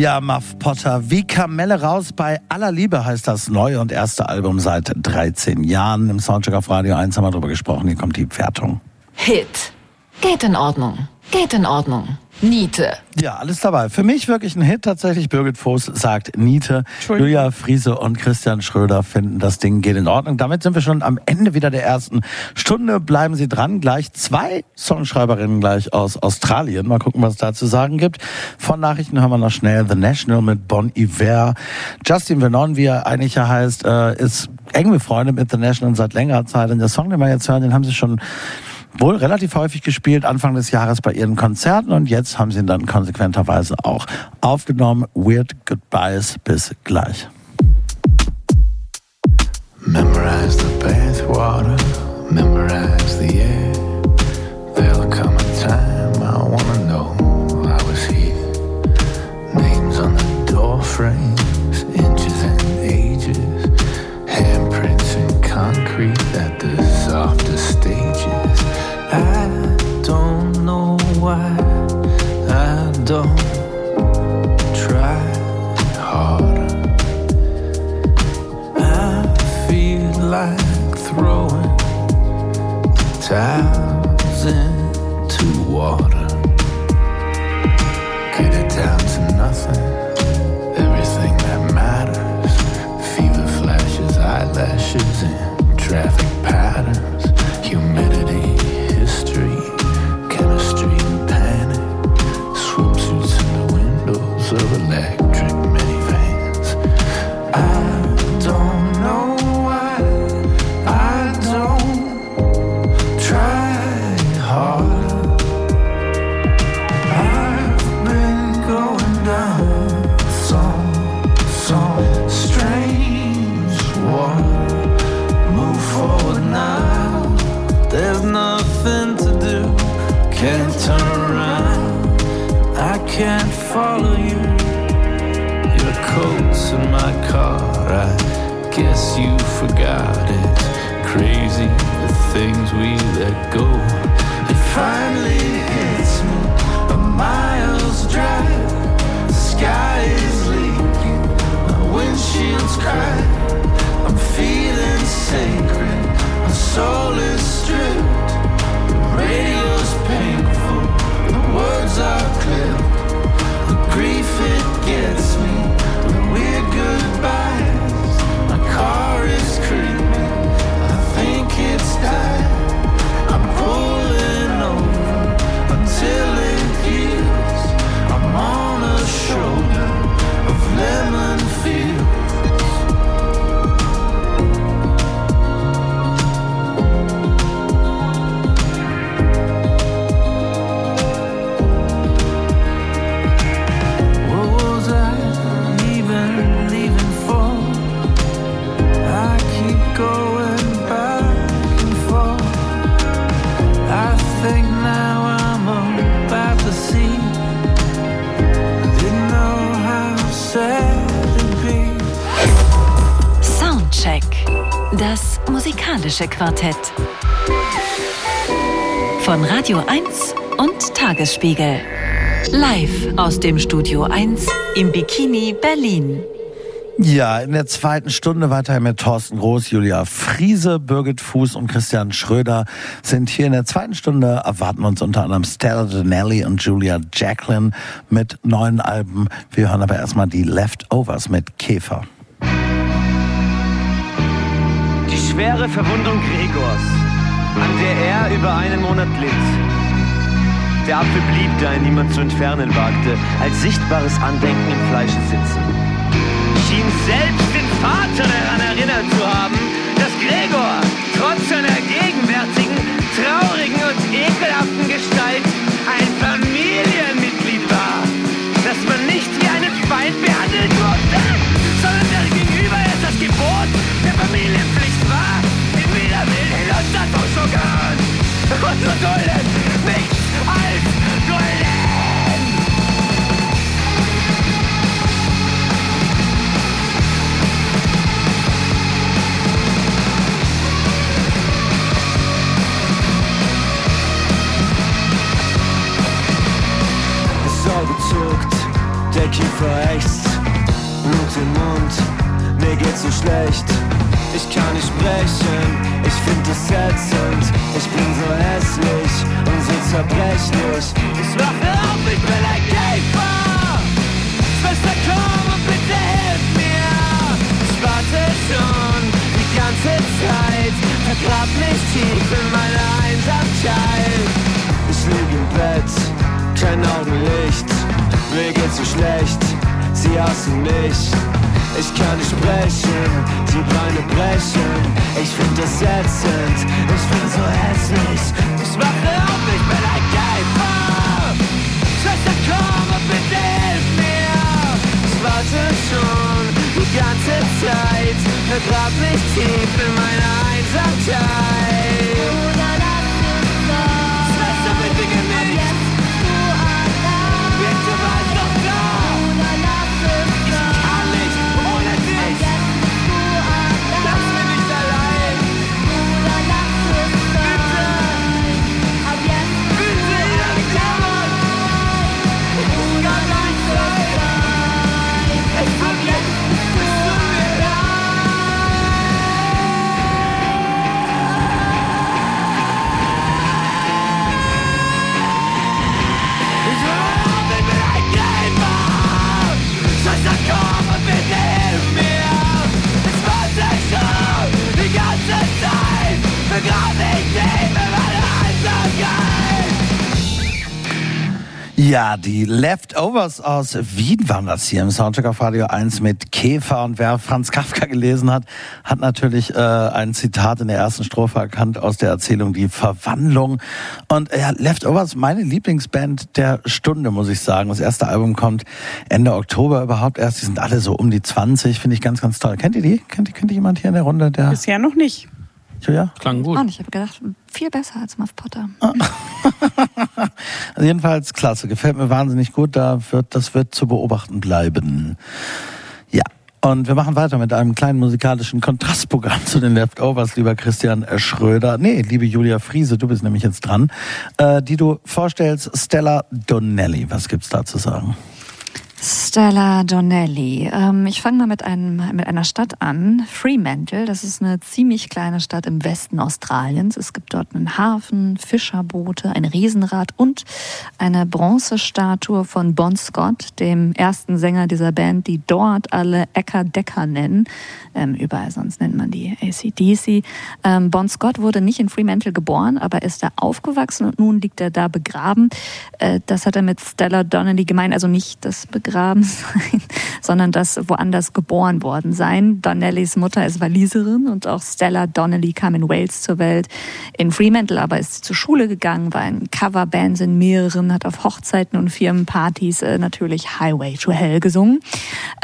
Ja, Muff Potter, wie Kamelle raus bei aller Liebe heißt das neue und erste Album seit 13 Jahren. Im Soundcheck auf Radio 1 haben wir drüber gesprochen. Hier kommt die Wertung. Hit. Geht in Ordnung. geht in Ordnung. Niete. Ja, alles dabei. Für mich wirklich ein Hit tatsächlich. Birgit Voß sagt Niete. Julia Friese und Christian Schröder finden, das Ding geht in Ordnung. Damit sind wir schon am Ende wieder der ersten Stunde. Bleiben Sie dran. Gleich zwei Songschreiberinnen gleich aus Australien. Mal gucken, was es da zu sagen gibt. Von Nachrichten hören wir noch schnell The National mit Bon Iver. Justin Vernon, wie er eigentlich ja heißt, äh, ist eng befreundet mit The National seit längerer Zeit. Und der Song, den wir jetzt hören, den haben sie schon wohl relativ häufig gespielt, Anfang des Jahres bei ihren Konzerten und jetzt haben sie ihn dann konsequenterweise auch aufgenommen. Weird Goodbyes, bis gleich. Memorize the bathwater, memorize the air. There'll come a time towels into water. Get it down to nothing. Everything that matters. Fever flashes, eyelashes, and traffic forgot it. Crazy the things we let go. It finally hits me. A miles drive. The sky is leaking. My windshield's cracked. I'm feeling sacred. My soul is stripped. The radio's painful. The words are clipped. The grief it gets me. Until it heals. I'm on a shoulder of lemon musikalische Quartett. Von Radio 1 und Tagesspiegel. Live aus dem Studio 1 im Bikini Berlin. Ja, in der zweiten Stunde weiterhin mit Thorsten Groß, Julia Friese, Birgit Fuß und Christian Schröder sind hier in der zweiten Stunde. Erwarten uns unter anderem Stella Donnelly und Julia Jacqueline mit neuen Alben. Wir hören aber erstmal die Leftovers mit Käfer. Schwere Verwundung Gregors, an der er über einen Monat litt. Der Apfel blieb, da ihn niemand zu entfernen wagte, als sichtbares Andenken im Fleische sitzen. Schien selbst den Vater daran erinnert zu haben, dass Gregor trotz seiner gegenwärtigen, traurigen und ekelhaften Gestalt ein Familienmitglied war, das man nicht wie einen Feind behandeln durfte, sondern der gegenüber es das Gebot der Familienpflicht Hin und dulden, nichts als dulden. Das Auge zuckt, der Kiefer ächzt, Blut im Mund, mir geht's so schlecht. Ich kann nicht sprechen, ich find es ätzend. Ich bin so hässlich und so zerbrechlich. Ich wache auf, ich bin ein Käfer. Schwester, komm und bitte hilf mir. Ich warte schon die ganze Zeit. Vergrab mich tief in meine Einsamkeit. Ich lieg im Bett, kein Augenlicht. Mir geht's so schlecht, sie hassen mich. Ich kann nicht sprechen, die Beine brechen. Ich find das ätzend, ich bin so hässlich. Ich wache auf, ich bin ein Käfer. Schwester, komm und bitte hilf mir. Ich warte schon die ganze Zeit. Vergrab mich tief in meine Einsamkeit. Ja, die Leftovers aus Wien waren das hier im Soundcheck auf Radio 1 mit Käfer. Und wer Franz Kafka gelesen hat, hat natürlich äh, ein Zitat in der ersten Strophe erkannt aus der Erzählung Die Verwandlung. Und äh, ja, Leftovers, meine Lieblingsband der Stunde, muss ich sagen. Das erste Album kommt Ende Oktober überhaupt erst. Die sind alle so um die 20, finde ich ganz, ganz toll. Kennt ihr die? Kennt, ihr- kennt jemand hier in der Runde? Der Bisher noch nicht. Julia? Klang gut. Und ich habe gedacht, viel besser als Muff Potter. Also jedenfalls klasse, gefällt mir wahnsinnig gut. Da wird, das wird zu beobachten bleiben. Ja. Und wir machen weiter mit einem kleinen musikalischen Kontrastprogramm zu den Leftovers, lieber Christian Schröder. Nee, liebe Julia Friese, du bist nämlich jetzt dran, äh, die du vorstellst, Stella Donnelly. Was gibt's da zu sagen? Stella Donnelly. Ähm, ich fange mal mit, einem, mit einer Stadt an. Fremantle, das ist eine ziemlich kleine Stadt im Westen Australiens. Es gibt dort einen Hafen, Fischerboote, ein Riesenrad und eine Bronzestatue von Bon Scott, dem ersten Sänger dieser Band, die dort alle Ecker Decker nennen. Ähm, überall sonst nennt man die ACDC. Ähm, bon Scott wurde nicht in Fremantle geboren, aber ist da aufgewachsen und nun liegt er da begraben. Äh, das hat er mit Stella Donnelly gemeint, also nicht das begraben sein, sondern das woanders geboren worden sein. Donnellys Mutter ist Waliserin und auch Stella Donnelly kam in Wales zur Welt. In Fremantle aber ist sie zur Schule gegangen, war in Coverbands in mehreren, hat auf Hochzeiten und Firmenpartys äh, natürlich Highway to Hell gesungen.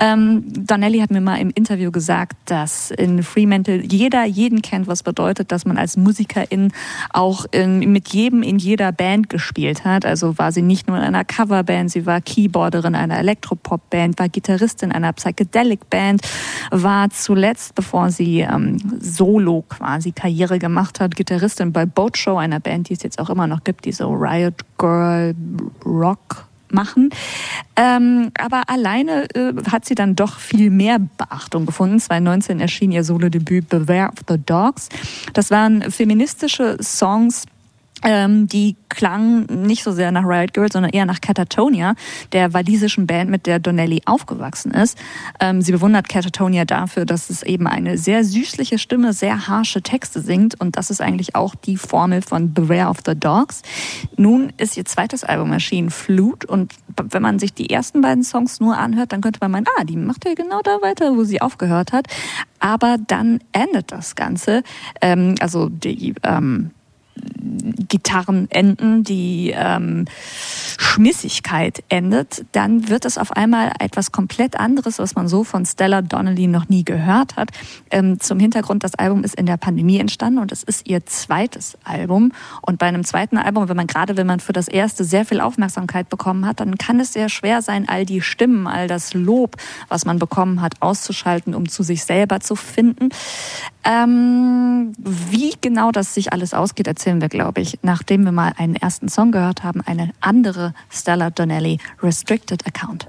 Ähm, Donnelly hat mir mal im Interview gesagt, dass in Fremantle jeder jeden kennt, was bedeutet, dass man als Musikerin auch in, mit jedem in jeder Band gespielt hat. Also war sie nicht nur in einer Coverband, sie war Keyboarderin einer Elektropop-Band, war Gitarristin einer Psychedelic-Band, war zuletzt, bevor sie ähm, solo quasi Karriere gemacht hat, Gitarristin bei Boat Show, einer Band, die es jetzt auch immer noch gibt, die so Riot Girl Rock machen. Ähm, aber alleine äh, hat sie dann doch viel mehr Beachtung gefunden. 2019 erschien ihr Solo-Debüt Beware of the Dogs. Das waren feministische Songs, ähm, die klangen nicht so sehr nach Riot Girl, sondern eher nach Catatonia, der walisischen Band, mit der Donnelly aufgewachsen ist. Ähm, sie bewundert Catatonia dafür, dass es eben eine sehr süßliche Stimme, sehr harsche Texte singt und das ist eigentlich auch die Formel von Beware of the Dogs. Nun ist ihr zweites Album erschienen, Flute, und wenn man sich die ersten beiden Songs nur anhört, dann könnte man meinen, ah, die macht ja genau da weiter, wo sie aufgehört hat. Aber dann endet das Ganze. Ähm, also die ähm, Gitarren enden, die ähm, Schmissigkeit endet, dann wird es auf einmal etwas komplett anderes, was man so von Stella Donnelly noch nie gehört hat. Ähm, zum Hintergrund, das Album ist in der Pandemie entstanden und es ist ihr zweites Album. Und bei einem zweiten Album, wenn man gerade, wenn man für das erste sehr viel Aufmerksamkeit bekommen hat, dann kann es sehr schwer sein, all die Stimmen, all das Lob, was man bekommen hat, auszuschalten, um zu sich selber zu finden. Ähm, wie genau das sich alles ausgeht, erzählen wir, glaube ich, nachdem wir mal einen ersten Song gehört haben, eine andere Stella Donnelly Restricted Account.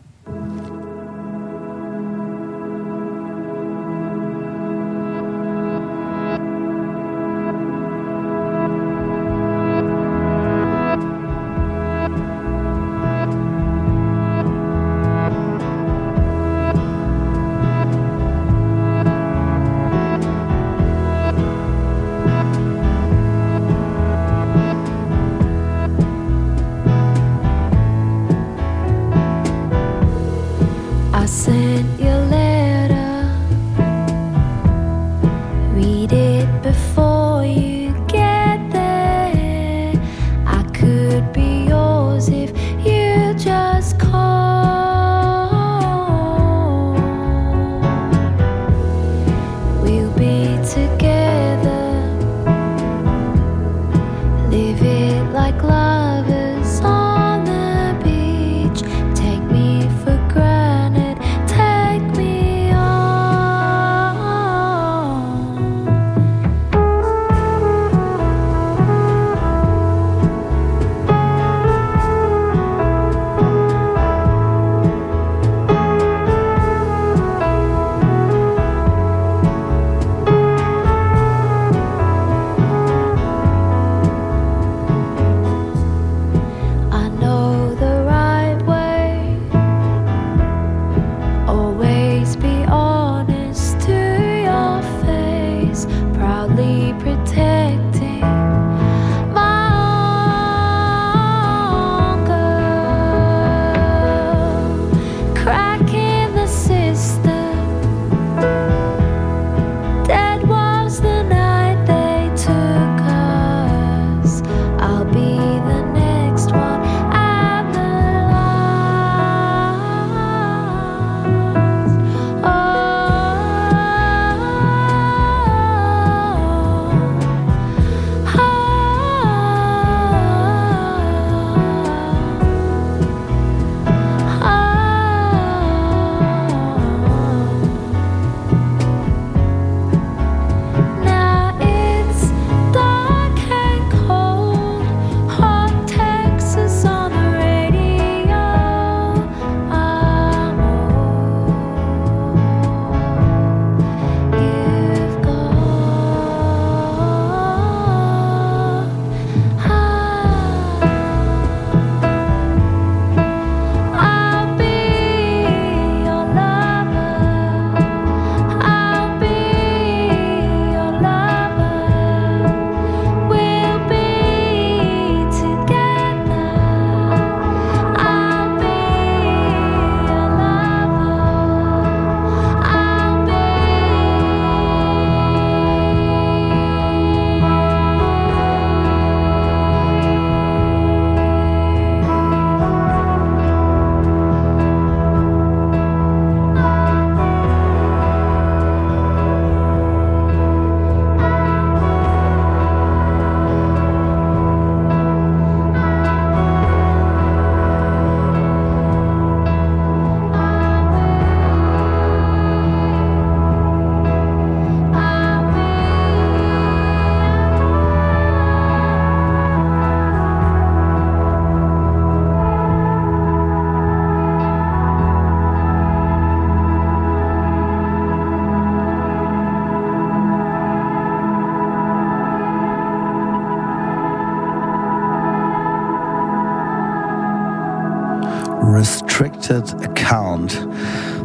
Restricted Account.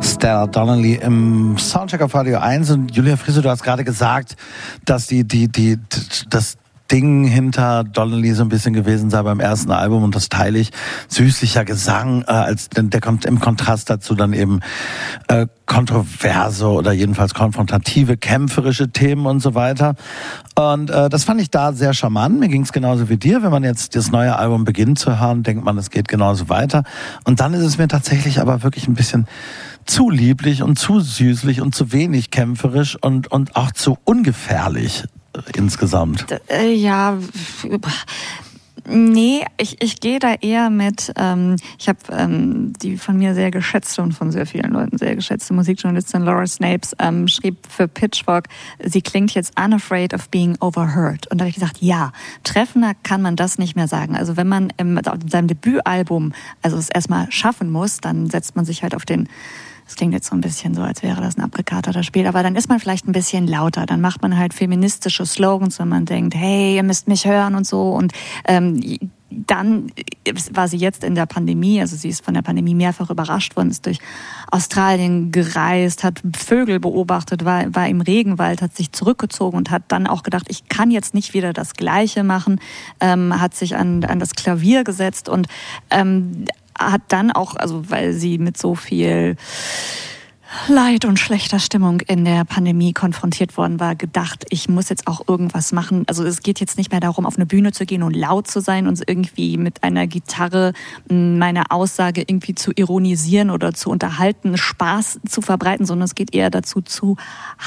Stella Donnelly im Soundcheck auf Radio 1 und Julia Friese, du hast gerade gesagt, dass die, die, die, das Ding hinter Donnelly so ein bisschen gewesen sei beim ersten Album und das teile ich. Süßlicher Gesang, äh, als der kommt im Kontrast dazu dann eben äh, kontroverse oder jedenfalls konfrontative, kämpferische Themen und so weiter. Und äh, das fand ich da sehr charmant. Mir ging es genauso wie dir. Wenn man jetzt das neue Album beginnt zu hören, denkt man, es geht genauso weiter. Und dann ist es mir tatsächlich aber wirklich ein bisschen zu lieblich und zu süßlich und zu wenig kämpferisch und, und auch zu ungefährlich äh, insgesamt. Äh, ja, nee, ich, ich gehe da eher mit, ähm, ich habe ähm, die von mir sehr geschätzte und von sehr vielen Leuten sehr geschätzte Musikjournalistin Laura Snapes ähm, schrieb für Pitchfork, sie klingt jetzt unafraid of being overheard. Und da habe ich gesagt, ja, treffender kann man das nicht mehr sagen. Also wenn man in seinem Debütalbum also es erstmal schaffen muss, dann setzt man sich halt auf den das klingt jetzt so ein bisschen so, als wäre das ein abgekaterter Spiel, aber dann ist man vielleicht ein bisschen lauter. Dann macht man halt feministische Slogans, wenn man denkt, hey, ihr müsst mich hören und so. Und ähm, dann war sie jetzt in der Pandemie, also sie ist von der Pandemie mehrfach überrascht worden, ist durch Australien gereist, hat Vögel beobachtet, war, war im Regenwald, hat sich zurückgezogen und hat dann auch gedacht, ich kann jetzt nicht wieder das Gleiche machen, ähm, hat sich an, an das Klavier gesetzt und ähm, hat dann auch, also weil sie mit so viel Leid und schlechter Stimmung in der Pandemie konfrontiert worden war, gedacht, ich muss jetzt auch irgendwas machen. Also es geht jetzt nicht mehr darum, auf eine Bühne zu gehen und laut zu sein und irgendwie mit einer Gitarre meine Aussage irgendwie zu ironisieren oder zu unterhalten, Spaß zu verbreiten, sondern es geht eher dazu zu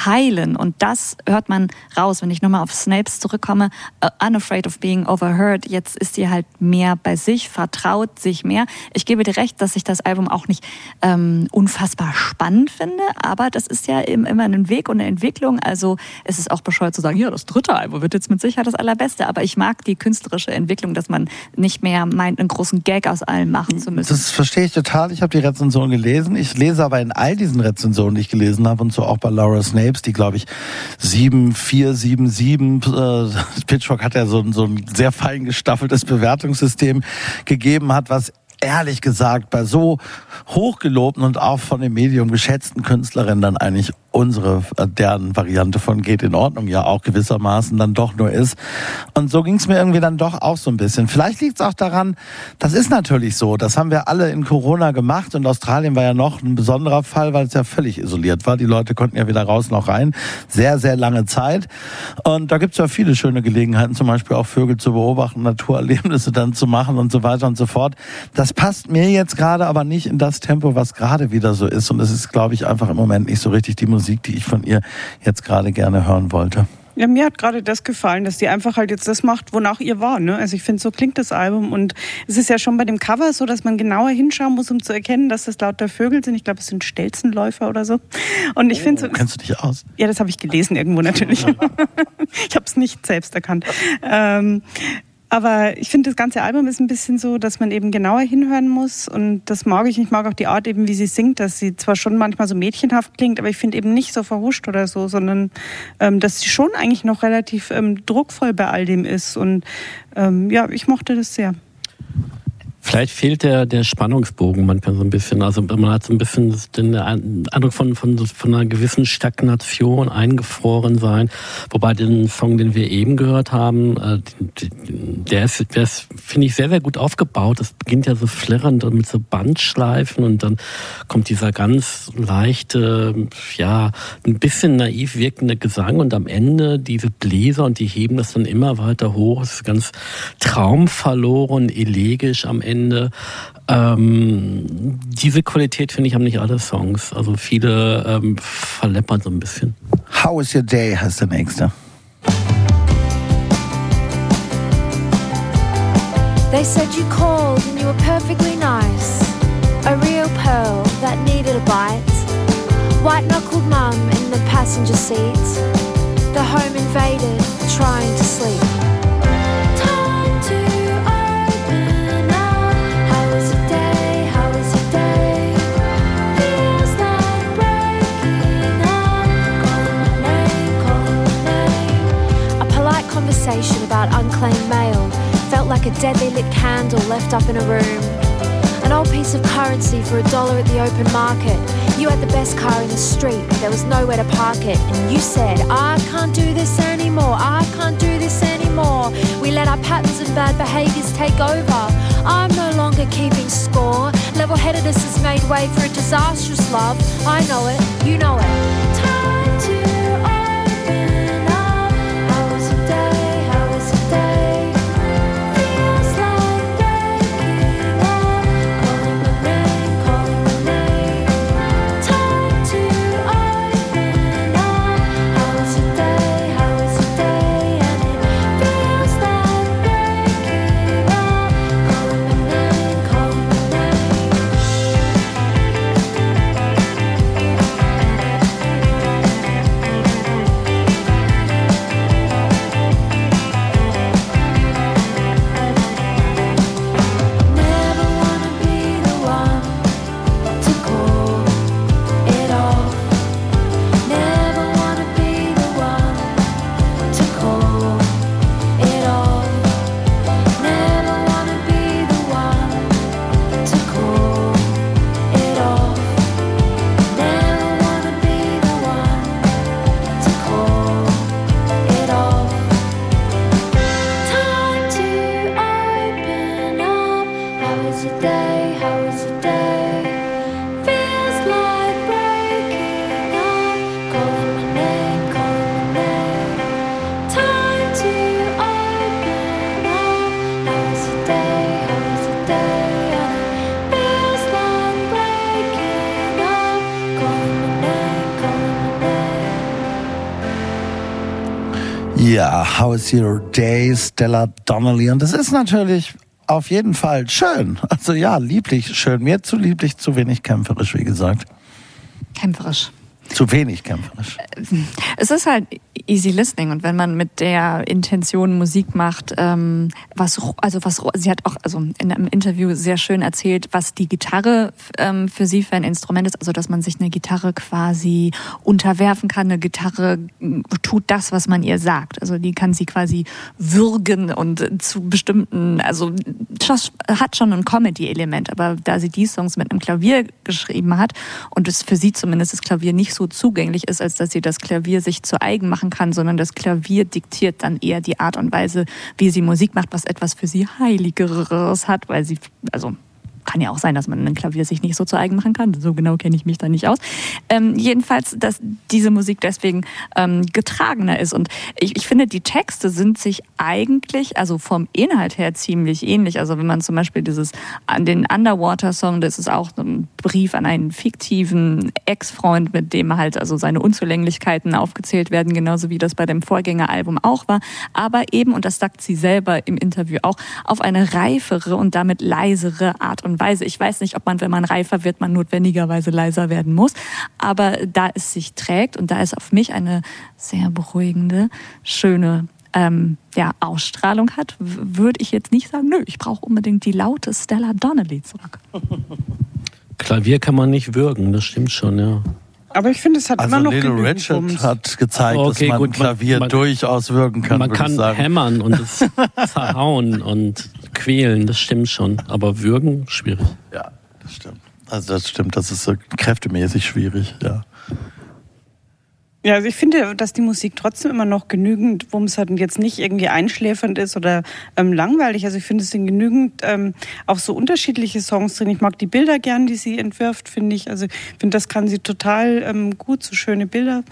heilen. Und das hört man raus, wenn ich nochmal auf Snapes zurückkomme. Uh, unafraid of being overheard. Jetzt ist sie halt mehr bei sich, vertraut sich mehr. Ich gebe dir recht, dass ich das Album auch nicht ähm, unfassbar spannend finde, aber das ist ja eben immer ein Weg und eine Entwicklung. Also es ist auch bescheuert zu sagen, ja, das dritte Album wird jetzt mit Sicherheit das allerbeste, aber ich mag die künstlerische Entwicklung, dass man nicht mehr meint, einen großen Gag aus allem machen zu müssen. Das verstehe ich total. Ich habe die Rezension gelesen. Ich lese aber in all diesen Rezensionen, die ich gelesen habe und so auch bei Laura Snapes, die glaube ich 7, 4, 7, 7, äh, Pitchfork hat ja so, so ein sehr fein gestaffeltes Bewertungssystem gegeben hat, was ehrlich gesagt bei so hochgelobten und auch von dem Medium geschätzten Künstlerinnen dann eigentlich unsere, äh, deren Variante von geht in Ordnung ja auch gewissermaßen dann doch nur ist. Und so ging es mir irgendwie dann doch auch so ein bisschen. Vielleicht liegt es auch daran, das ist natürlich so, das haben wir alle in Corona gemacht und Australien war ja noch ein besonderer Fall, weil es ja völlig isoliert war. Die Leute konnten ja weder raus noch rein. Sehr, sehr lange Zeit. Und da gibt es ja viele schöne Gelegenheiten, zum Beispiel auch Vögel zu beobachten, Naturerlebnisse dann zu machen und so weiter und so fort. Das passt mir jetzt gerade aber nicht in das Tempo, was gerade wieder so ist. Und es ist, glaube ich, einfach im Moment nicht so richtig die Musik, die ich von ihr jetzt gerade gerne hören wollte. Ja, mir hat gerade das gefallen, dass die einfach halt jetzt das macht, wonach ihr war. Ne? Also ich finde, so klingt das Album. Und es ist ja schon bei dem Cover so, dass man genauer hinschauen muss, um zu erkennen, dass das lauter Vögel sind. Ich glaube, es sind Stelzenläufer oder so. Und ich oh, finde so. Kennst du dich aus? Ja, das habe ich gelesen irgendwo natürlich. ich habe es nicht selbst erkannt. Ähm, aber ich finde, das ganze Album ist ein bisschen so, dass man eben genauer hinhören muss. Und das mag ich. Ich mag auch die Art eben, wie sie singt, dass sie zwar schon manchmal so mädchenhaft klingt, aber ich finde eben nicht so verhuscht oder so, sondern ähm, dass sie schon eigentlich noch relativ ähm, druckvoll bei all dem ist. Und ähm, ja, ich mochte das sehr. Vielleicht fehlt der, der Spannungsbogen manchmal so ein bisschen. Also man hat so ein bisschen den Eindruck von, von, von einer gewissen Stagnation, eingefroren sein. Wobei den Song, den wir eben gehört haben, äh, der ist, der ist finde ich, sehr, sehr gut aufgebaut. Das beginnt ja so flirrend und mit so Bandschleifen und dann kommt dieser ganz leichte, ja, ein bisschen naiv wirkende Gesang und am Ende diese Bläser und die heben das dann immer weiter hoch. Es ist ganz traumverloren, elegisch am Ende. Ähm, diese Qualität finde ich haben nicht alle Songs. Also viele ähm, verleppern so ein bisschen. How is your day heißt der nächste. They said you called and you were perfectly nice. A real pearl that needed a bite. White knuckled mum in the passenger seat. The home invaded, trying to sleep. Time to argue now. How is it day? How is it day? A polite conversation about unclaimed mail felt like a deadly lit candle left up in a room. An old piece of currency for a dollar at the open market. You had the best car in the street, but there was nowhere to park it. And you said, I can't do this anymore, I can't do this anymore. We let our patterns and bad behaviors take over. I'm no longer keeping score. Level headedness has made way for a disastrous love. I know it, you know it. How is Your Day, Stella Donnelly. Und das ist natürlich auf jeden Fall schön. Also ja, lieblich schön. Mir zu lieblich, zu wenig kämpferisch, wie gesagt. Kämpferisch. Zu wenig kämpferisch. Es ist halt easy listening und wenn man mit der Intention Musik macht, ähm, was also was sie hat auch also in einem Interview sehr schön erzählt, was die Gitarre ähm, für sie für ein Instrument ist, also dass man sich eine Gitarre quasi unterwerfen kann. Eine Gitarre äh, tut das, was man ihr sagt. Also die kann sie quasi würgen und zu bestimmten, also hat schon ein Comedy-Element, aber da sie die Songs mit einem Klavier geschrieben hat und es für sie zumindest das Klavier nicht so zugänglich ist, als dass sie das Klavier sich zu eigen machen kann, sondern das Klavier diktiert dann eher die Art und Weise, wie sie Musik macht, was etwas für sie Heiligeres hat, weil sie, also kann ja auch sein, dass man ein Klavier sich nicht so zu eigen machen kann. So genau kenne ich mich da nicht aus. Ähm, jedenfalls, dass diese Musik deswegen ähm, getragener ist. Und ich, ich finde, die Texte sind sich eigentlich, also vom Inhalt her ziemlich ähnlich. Also wenn man zum Beispiel dieses an den Underwater-Song, das ist auch ein Brief an einen fiktiven Ex-Freund, mit dem halt also seine Unzulänglichkeiten aufgezählt werden, genauso wie das bei dem Vorgängeralbum auch war. Aber eben, und das sagt sie selber im Interview auch, auf eine reifere und damit leisere Art und Weise. Ich weiß nicht, ob man, wenn man reifer wird, man notwendigerweise leiser werden muss. Aber da es sich trägt und da es auf mich eine sehr beruhigende, schöne ähm, ja, Ausstrahlung hat, würde ich jetzt nicht sagen, nö, ich brauche unbedingt die laute Stella Donnelly zurück. Klavier kann man nicht würgen, das stimmt schon, ja. Aber ich finde, es hat Also immer noch Little Richard Wumms. hat gezeigt, Okay, dass man gut, ein Klavier man- man- durchaus wirken kann, man würde kann ich sagen. hämmern und es zerhauen und quälen, das stimmt schon. Aber würgen, schwierig. Ja, das stimmt. Also das stimmt, das ist so kräftemäßig schwierig, ja. Ja, also ich finde, dass die Musik trotzdem immer noch genügend Wumms hat und jetzt nicht irgendwie einschläfernd ist oder ähm, langweilig. Also ich finde, es sind genügend ähm, auch so unterschiedliche Songs drin. Ich mag die Bilder gern, die sie entwirft, finde ich. Also ich finde, das kann sie total ähm, gut, so schöne Bilder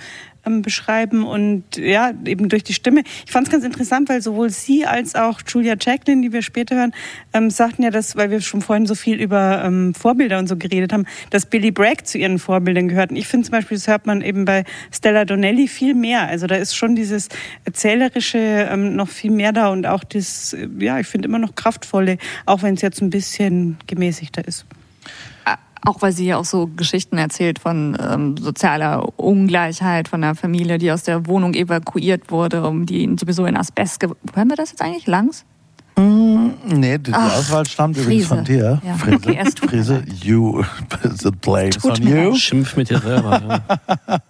ähm, beschreiben und ja, eben durch die Stimme. Ich fand es ganz interessant, weil sowohl sie als auch Julia Jacqueline, die wir später hören, ähm, sagten ja, dass, weil wir schon vorhin so viel über ähm, Vorbilder und so geredet haben, dass Billy Bragg zu ihren Vorbildern gehört. Und ich finde zum Beispiel, das hört man eben bei Stella Donnelly viel mehr. Also da ist schon dieses Erzählerische ähm, noch viel mehr da und auch das, äh, ja, ich finde immer noch kraftvolle, auch wenn es jetzt ein bisschen gemäßigter ist. Auch weil sie ja auch so Geschichten erzählt von ähm, sozialer Ungleichheit, von einer Familie, die aus der Wohnung evakuiert wurde, um die sowieso in Asbest. Hören wir das jetzt eigentlich langs? Mm, nee, die Ach, Auswahl stammt Friese. übrigens von dir. Ja. Friese, yes, Friese you, the blame on you. Schimpf mit dir selber.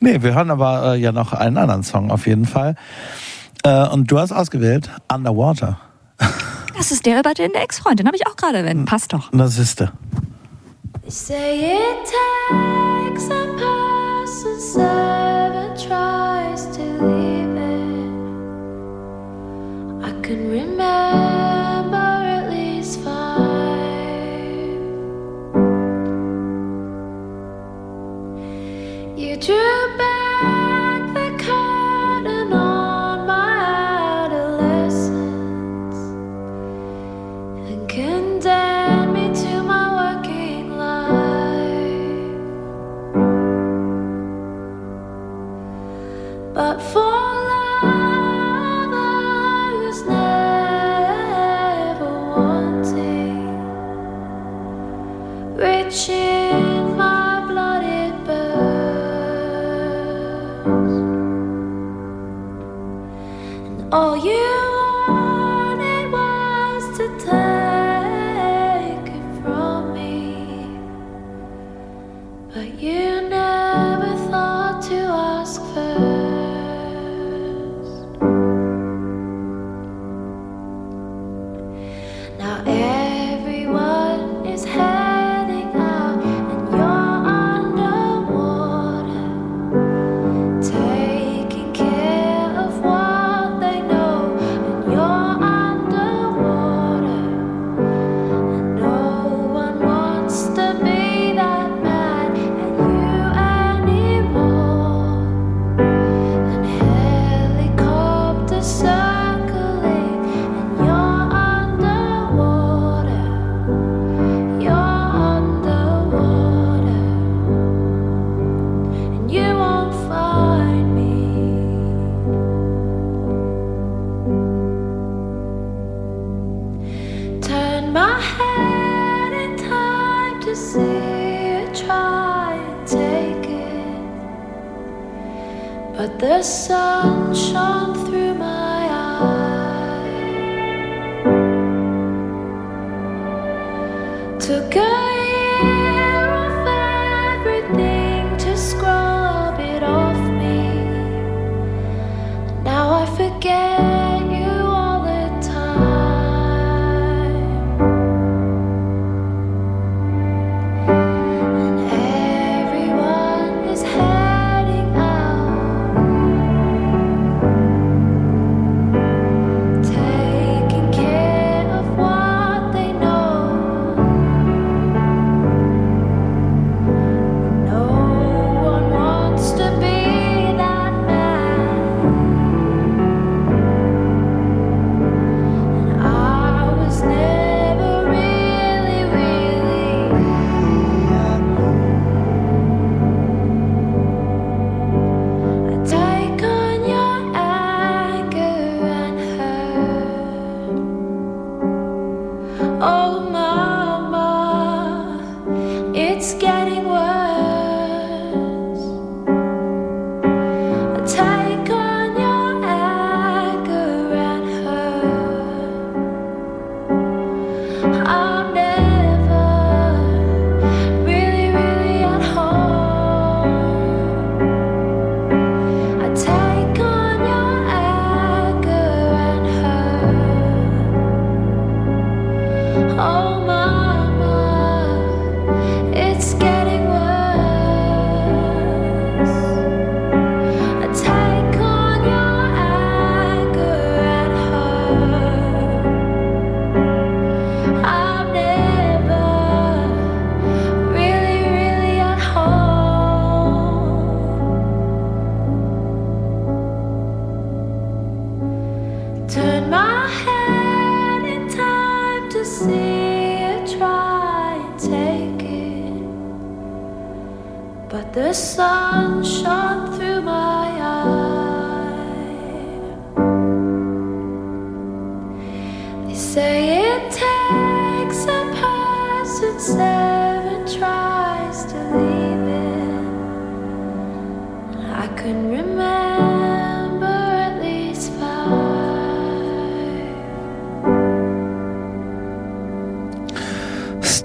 nee, wir hören aber äh, ja noch einen anderen Song auf jeden Fall. Äh, und du hast ausgewählt Underwater. Das ist der über den Ex-Freundin, habe ich auch gerade erwähnt. Passt doch. Das ist der. They say it takes a person seven tries to leave it. I can remember at least five. You drew back. but for love I was never wanting. Rich in my blood it burns, and all you.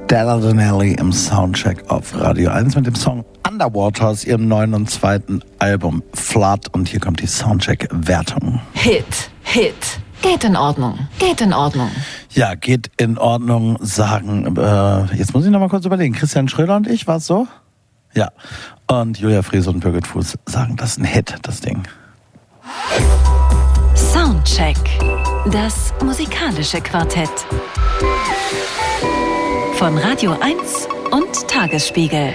Stella Donnelly im Soundcheck auf Radio 1 mit dem Song Underwater aus ihrem neuen und zweiten Album Flood. Und hier kommt die Soundcheck-Wertung. Hit, Hit. Geht in Ordnung. Geht in Ordnung. Ja, geht in Ordnung, sagen, äh, jetzt muss ich noch mal kurz überlegen, Christian Schröder und ich, war es so? Ja. Und Julia Frese und Birgit Fuß sagen, das ist ein Hit, das Ding. Soundcheck. Das musikalische Quartett. Von Radio 1 und Tagesspiegel.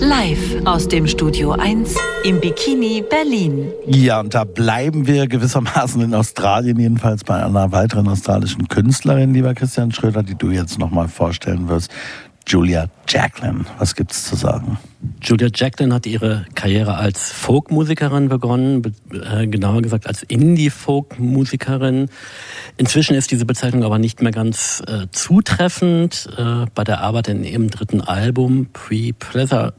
Live aus dem Studio 1 im Bikini Berlin. Ja, und da bleiben wir gewissermaßen in Australien, jedenfalls bei einer weiteren australischen Künstlerin, lieber Christian Schröder, die du jetzt nochmal vorstellen wirst. Julia Jacqueline. Was gibt's zu sagen? Julia Jacqueline hat ihre Karriere als Folkmusikerin begonnen, be äh, genauer gesagt als Indie-Folkmusikerin. Inzwischen ist diese Bezeichnung aber nicht mehr ganz äh, zutreffend. Äh, bei der Arbeit in ihrem dritten Album Pre-Pleasure,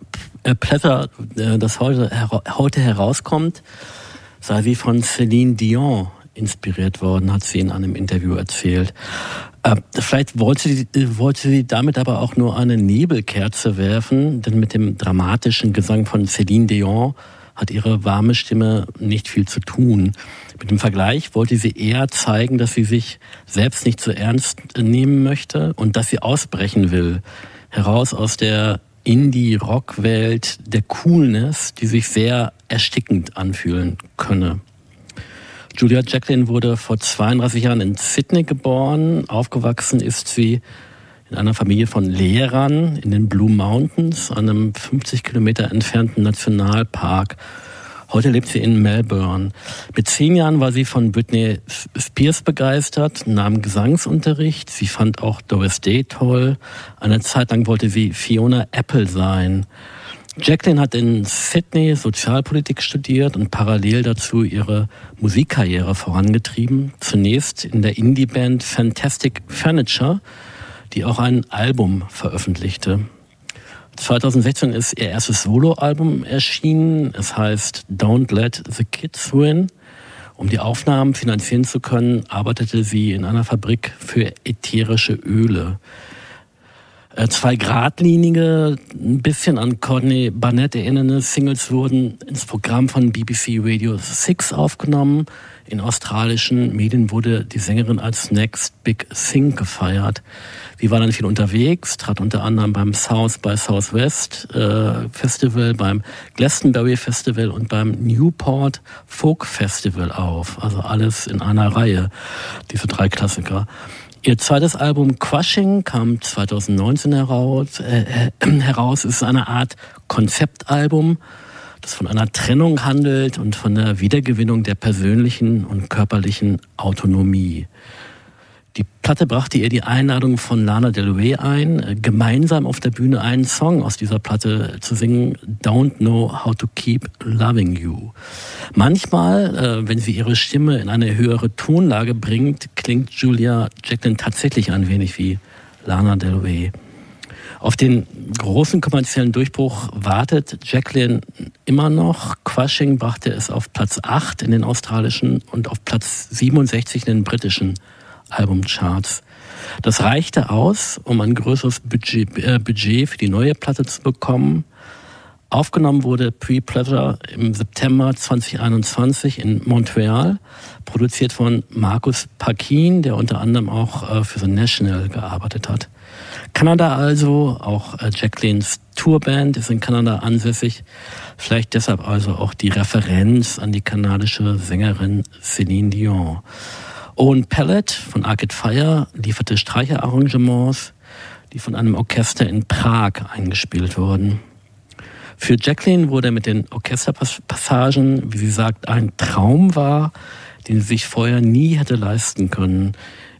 äh, Pleasure, äh, das heute, her heute herauskommt, sei sie von Celine Dion inspiriert worden, hat sie in einem Interview erzählt. Äh, vielleicht wollte sie, wollte sie damit aber auch nur eine Nebelkerze werfen, denn mit dem dramatischen Gesang von Céline Dion hat ihre warme Stimme nicht viel zu tun. Mit dem Vergleich wollte sie eher zeigen, dass sie sich selbst nicht so ernst nehmen möchte und dass sie ausbrechen will. Heraus aus der Indie-Rock-Welt der Coolness, die sich sehr erstickend anfühlen könne. Julia Jacqueline wurde vor 32 Jahren in Sydney geboren. Aufgewachsen ist sie in einer Familie von Lehrern in den Blue Mountains, einem 50 Kilometer entfernten Nationalpark. Heute lebt sie in Melbourne. Mit zehn Jahren war sie von Britney Spears begeistert, nahm Gesangsunterricht. Sie fand auch Doris Day toll. Eine Zeit lang wollte sie Fiona Apple sein. Jacqueline hat in Sydney Sozialpolitik studiert und parallel dazu ihre Musikkarriere vorangetrieben. Zunächst in der Indie-Band Fantastic Furniture, die auch ein Album veröffentlichte. 2016 ist ihr erstes Soloalbum erschienen. Es heißt Don't Let the Kids Win. Um die Aufnahmen finanzieren zu können, arbeitete sie in einer Fabrik für ätherische Öle. Äh, zwei geradlinige, ein bisschen an Courtney Barnett erinnernde Singles wurden ins Programm von BBC Radio 6 aufgenommen. In australischen Medien wurde die Sängerin als Next Big Thing gefeiert. Sie war dann viel unterwegs, trat unter anderem beim South by Southwest äh, Festival, beim Glastonbury Festival und beim Newport Folk Festival auf. Also alles in einer Reihe, diese drei Klassiker. Ihr zweites Album Crushing kam 2019 heraus. Äh, äh, heraus. Es ist eine Art Konzeptalbum, das von einer Trennung handelt und von der Wiedergewinnung der persönlichen und körperlichen Autonomie. Die Platte brachte ihr die Einladung von Lana Del Rey ein, äh, gemeinsam auf der Bühne einen Song aus dieser Platte zu singen, Don't Know How to Keep Loving You. Manchmal, äh, wenn sie ihre Stimme in eine höhere Tonlage bringt, klingt Julia Jacqueline tatsächlich ein wenig wie Lana Del Rey. Auf den großen kommerziellen Durchbruch wartet Jacqueline immer noch. Crushing brachte es auf Platz 8 in den australischen und auf Platz 67 in den britischen Albumcharts. Das reichte aus, um ein größeres Budget, äh, Budget für die neue Platte zu bekommen. Aufgenommen wurde Pre-Pleasure im September 2021 in Montreal, produziert von Markus Paquin, der unter anderem auch äh, für The National gearbeitet hat. Kanada also, auch äh, Jacquelines Tourband ist in Kanada ansässig. Vielleicht deshalb also auch die Referenz an die kanadische Sängerin Céline Dion. Owen Pellet von Arcade Fire lieferte Streicherarrangements, die von einem Orchester in Prag eingespielt wurden. Für Jacqueline wurde mit den Orchesterpassagen, wie sie sagt, ein Traum war, den sie sich vorher nie hätte leisten können.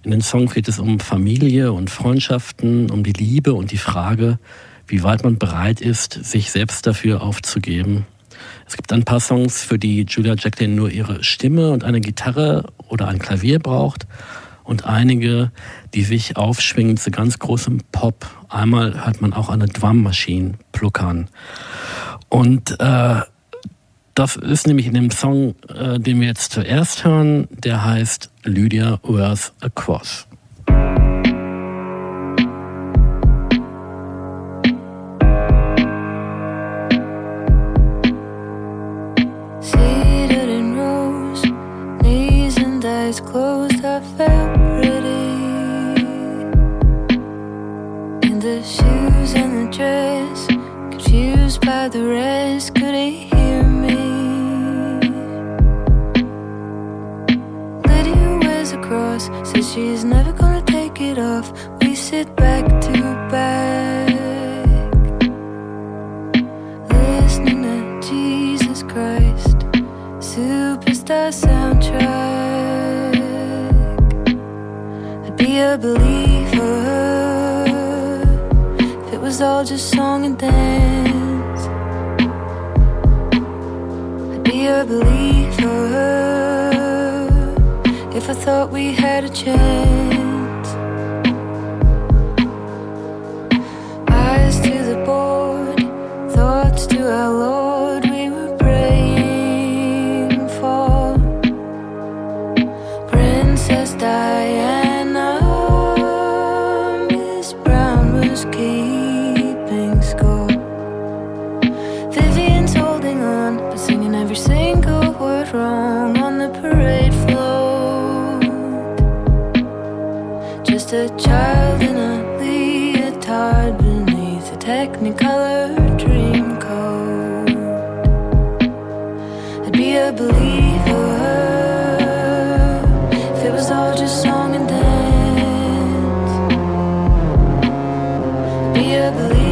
In den Songs geht es um Familie und Freundschaften, um die Liebe und die Frage, wie weit man bereit ist, sich selbst dafür aufzugeben. Es gibt ein paar Songs, für die Julia Jacqueline nur ihre Stimme und eine Gitarre oder ein Klavier braucht und einige, die sich aufschwingen zu ganz großem Pop. Einmal hört man auch eine Drummaschine pluckern. Und äh, das ist nämlich in dem Song, äh, den wir jetzt zuerst hören, der heißt Lydia Wears a the rest couldn't hear me. Lydia wears a cross, says she's never gonna take it off. We sit back to back, listening to Jesus Christ, superstar soundtrack. I'd be a believer if it was all just song and dance. Be a believer if I thought we had a chance. Eyes to the board, thoughts to our Lord, child in a leotard beneath a technicolor dream coat. I'd be a believer if it was all just song and dance. I'd be a believer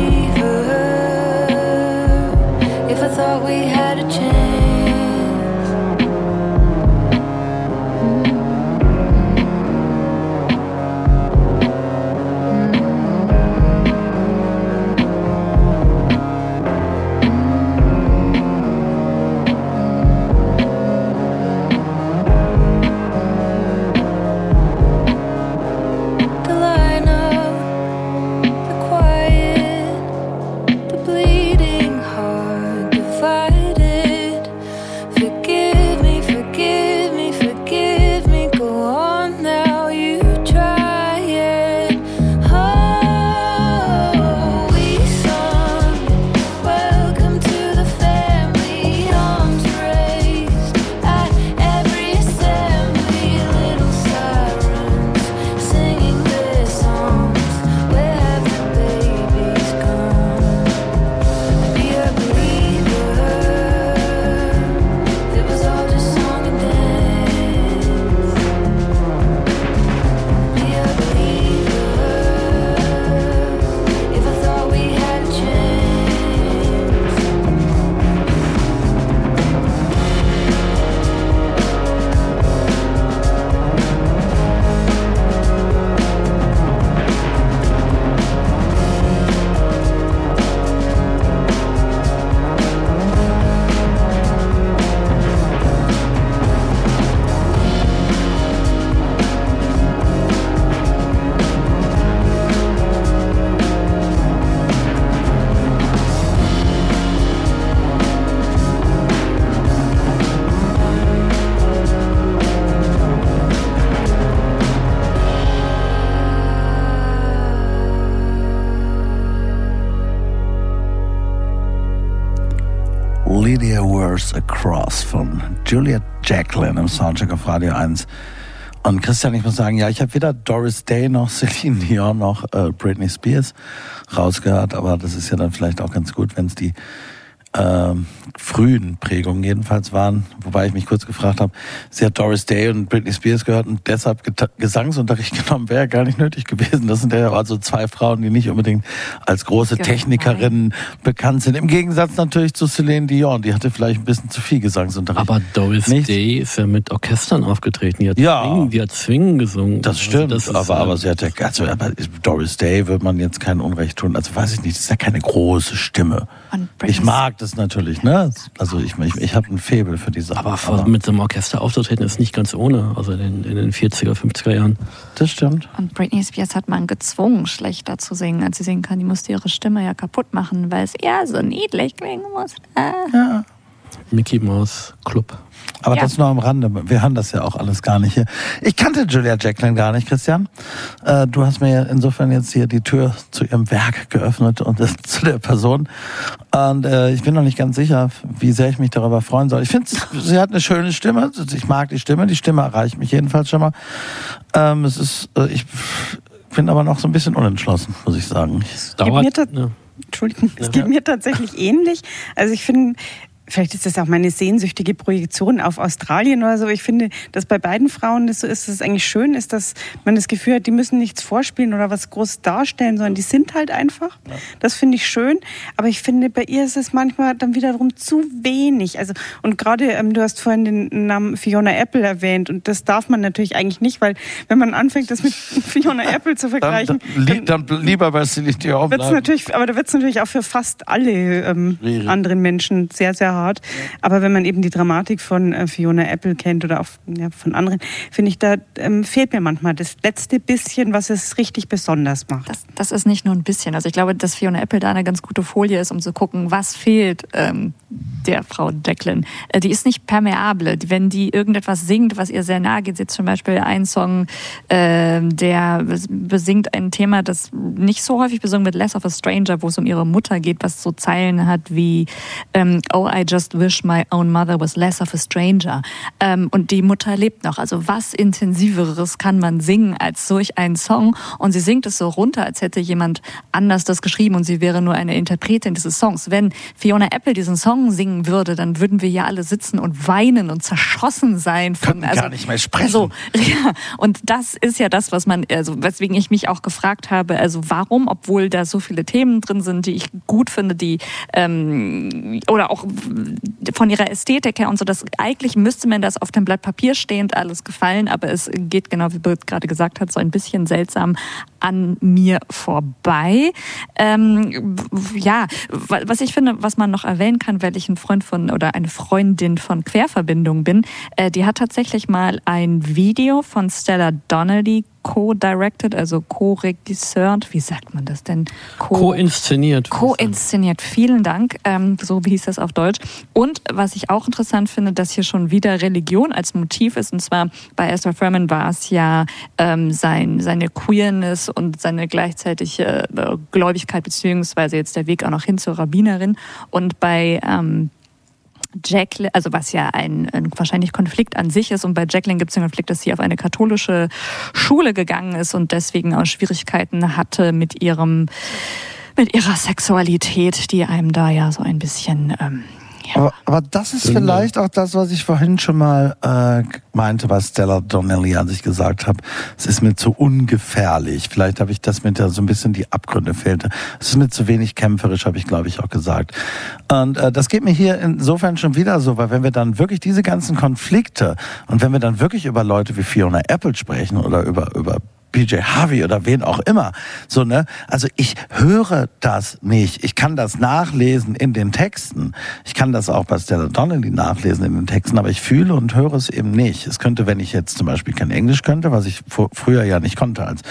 Juliet Jacqueline im Soundcheck auf Radio 1. Und Christian, ich muss sagen, ja, ich habe weder Doris Day noch Celine Dion noch äh, Britney Spears rausgehört, aber das ist ja dann vielleicht auch ganz gut, wenn es die ähm, frühen Prägungen jedenfalls waren, wobei ich mich kurz gefragt habe, sie hat Doris Day und Britney Spears gehört und deshalb Geta- Gesangsunterricht genommen, wäre gar nicht nötig gewesen. Das sind ja also zwei Frauen, die nicht unbedingt als große Gemein. Technikerinnen bekannt sind. Im Gegensatz natürlich zu Celine Dion, die hatte vielleicht ein bisschen zu viel Gesangsunterricht. Aber Doris Nicht? Day ist ja mit Orchestern aufgetreten. Die hat, Ja. Zwingen, die hat Zwingen gesungen. Das stimmt, Also das aber, aber sie hat ja, also, aber Doris Day wird man jetzt kein Unrecht tun. Also weiß ich nicht, das ist ja keine große Stimme. Und Ich mag das natürlich, ne? Also ich, ich, ich habe ein Faible für diese Aber vor, mit so einem Orchester aufzutreten ist nicht ganz ohne. Also in, in den 40er, 50er Jahren. Das stimmt. Und Britney Spears hat man gezwungen, schlechter zu singen, als sie singen kann. Die musste ihre Stimme ja kaputt machen, weil es eher so niedlich klingen muss. Äh. Mickey Mouse Club. Aber Ja. das nur am Rande. Wir haben das ja auch alles gar nicht hier. Ich kannte Julia Jacqueline gar nicht, Christian. Äh, du hast mir insofern jetzt hier die Tür zu ihrem Werk geöffnet und äh, zu der Person. Und äh, ich bin noch nicht ganz sicher, wie sehr ich mich darüber freuen soll. Ich finde, sie hat eine schöne Stimme. Ich mag die Stimme. Die Stimme erreicht mich jedenfalls schon mal. Ähm, es ist, äh, ich bin aber noch so ein bisschen unentschlossen, muss ich sagen. Mir Dauert. Ja. Entschuldigung, es geht mir tatsächlich ähnlich. Also ich finde vielleicht ist das auch meine sehnsüchtige Projektion auf Australien oder so. Ich finde, dass bei beiden Frauen das so ist, dass es eigentlich schön ist, dass man das Gefühl hat, die müssen nichts vorspielen oder was groß darstellen, sondern die sind halt einfach. Ja. Das finde ich schön. Aber ich finde, bei ihr ist es manchmal dann wiederum zu wenig. Also, und gerade, ähm, du hast vorhin den Namen Fiona Apple erwähnt und das darf man natürlich eigentlich nicht, weil wenn man anfängt, das mit Fiona Apple zu vergleichen, dann, dann, dann lieber bei Celine Dion wird's natürlich, Aber da wird es natürlich auch für fast alle ähm, anderen Menschen sehr, sehr hart. Ja. Aber wenn man eben die Dramatik von äh, Fiona Apple kennt oder auch ja, von anderen, finde ich, da ähm, fehlt mir manchmal das letzte bisschen, was es richtig besonders macht. Das, das, ist nicht nur ein bisschen. Also ich glaube, dass Fiona Apple da eine ganz gute Folie ist, um zu gucken, was fehlt ähm, der Frau Declan. Äh, die ist nicht permeable. Wenn die irgendetwas singt, was ihr sehr nahe geht, jetzt zum Beispiel ein Song, äh, der besingt ein Thema, das nicht so häufig besungen wird, Less of a Stranger, wo es um ihre Mutter geht, was so Zeilen hat wie ähm, Oh, I just wish my own mother was less of a stranger. Ähm, und die Mutter lebt noch. Also was intensiveres kann man singen als solch einen Song? Und sie singt es so runter, als hätte jemand anders das geschrieben und sie wäre nur eine Interpretin dieses Songs. Wenn Fiona Apple diesen Song singen würde, dann würden wir ja alle sitzen und weinen und zerschossen sein. Von, Könnten also, gar nicht mehr sprechen. So, ja, und das ist ja das, was man, also weswegen ich mich auch gefragt habe, also warum, obwohl da so viele Themen drin sind, die ich gut finde, die ähm, oder auch von ihrer Ästhetik her und so, das eigentlich müsste man das auf dem Blatt Papier stehend alles gefallen, aber es geht genau wie Bird gerade gesagt hat, so ein bisschen seltsam an mir vorbei. Ähm, ja, was ich finde, was man noch erwähnen kann, weil ich ein Freund von oder eine Freundin von Querverbindung bin, äh, die hat tatsächlich mal ein Video von Stella Donnelly co-directed, also co-regisseured, wie sagt man das denn? Co-inszeniert. Co-inszeniert, vielen Dank, ähm, so hieß das auf Deutsch. Und was ich auch interessant finde, dass hier schon wieder Religion als Motiv ist, und zwar bei Ezra Furman war es ja ähm, sein, seine Queerness und seine gleichzeitige äh, Gläubigkeit, beziehungsweise jetzt der Weg auch noch hin zur Rabbinerin. Und bei ähm, Jacqueline, also was ja ein, ein, wahrscheinlich Konflikt an sich ist. Und bei Jacqueline gibt es den Konflikt, dass sie auf eine katholische Schule gegangen ist und deswegen auch Schwierigkeiten hatte mit ihrem, mit ihrer Sexualität, die einem da ja so ein bisschen ähm, aber, aber, das ist vielleicht auch das, was ich vorhin schon mal äh, meinte, was Stella Donnelly an sich gesagt hat. Es ist mir zu ungefährlich. Vielleicht habe ich das mit der so ein bisschen die Abgründe fehlte. Es ist mir zu wenig kämpferisch, habe ich glaube ich auch gesagt. Und äh, das geht mir hier insofern schon wieder so, weil wenn wir dann wirklich diese ganzen Konflikte und wenn wir dann wirklich über Leute wie Fiona Apple sprechen oder über über BJ Harvey oder wen auch immer. So, ne? Also ich höre das nicht. Ich kann das nachlesen in den Texten. Ich kann das auch bei Stella Donnelly nachlesen in den Texten, aber ich fühle und höre es eben nicht. Es könnte, wenn ich jetzt zum Beispiel kein Englisch könnte, was ich früher ja nicht konnte. Als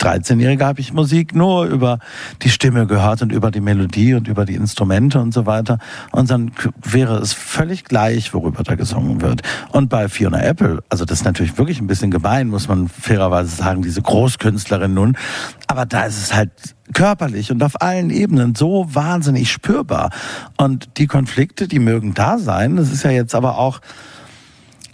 13-Jähriger habe ich Musik nur über die Stimme gehört und über die Melodie und über die Instrumente und so weiter. Und dann wäre es völlig gleich, worüber da gesungen wird. Und bei Fiona Apple, also das ist natürlich wirklich ein bisschen gemein, muss man fairerweise sagen, diese Großkünstlerin nun. Aber da ist es halt körperlich und auf allen Ebenen so wahnsinnig spürbar. Und die Konflikte, die mögen da sein. Das ist ja jetzt aber auch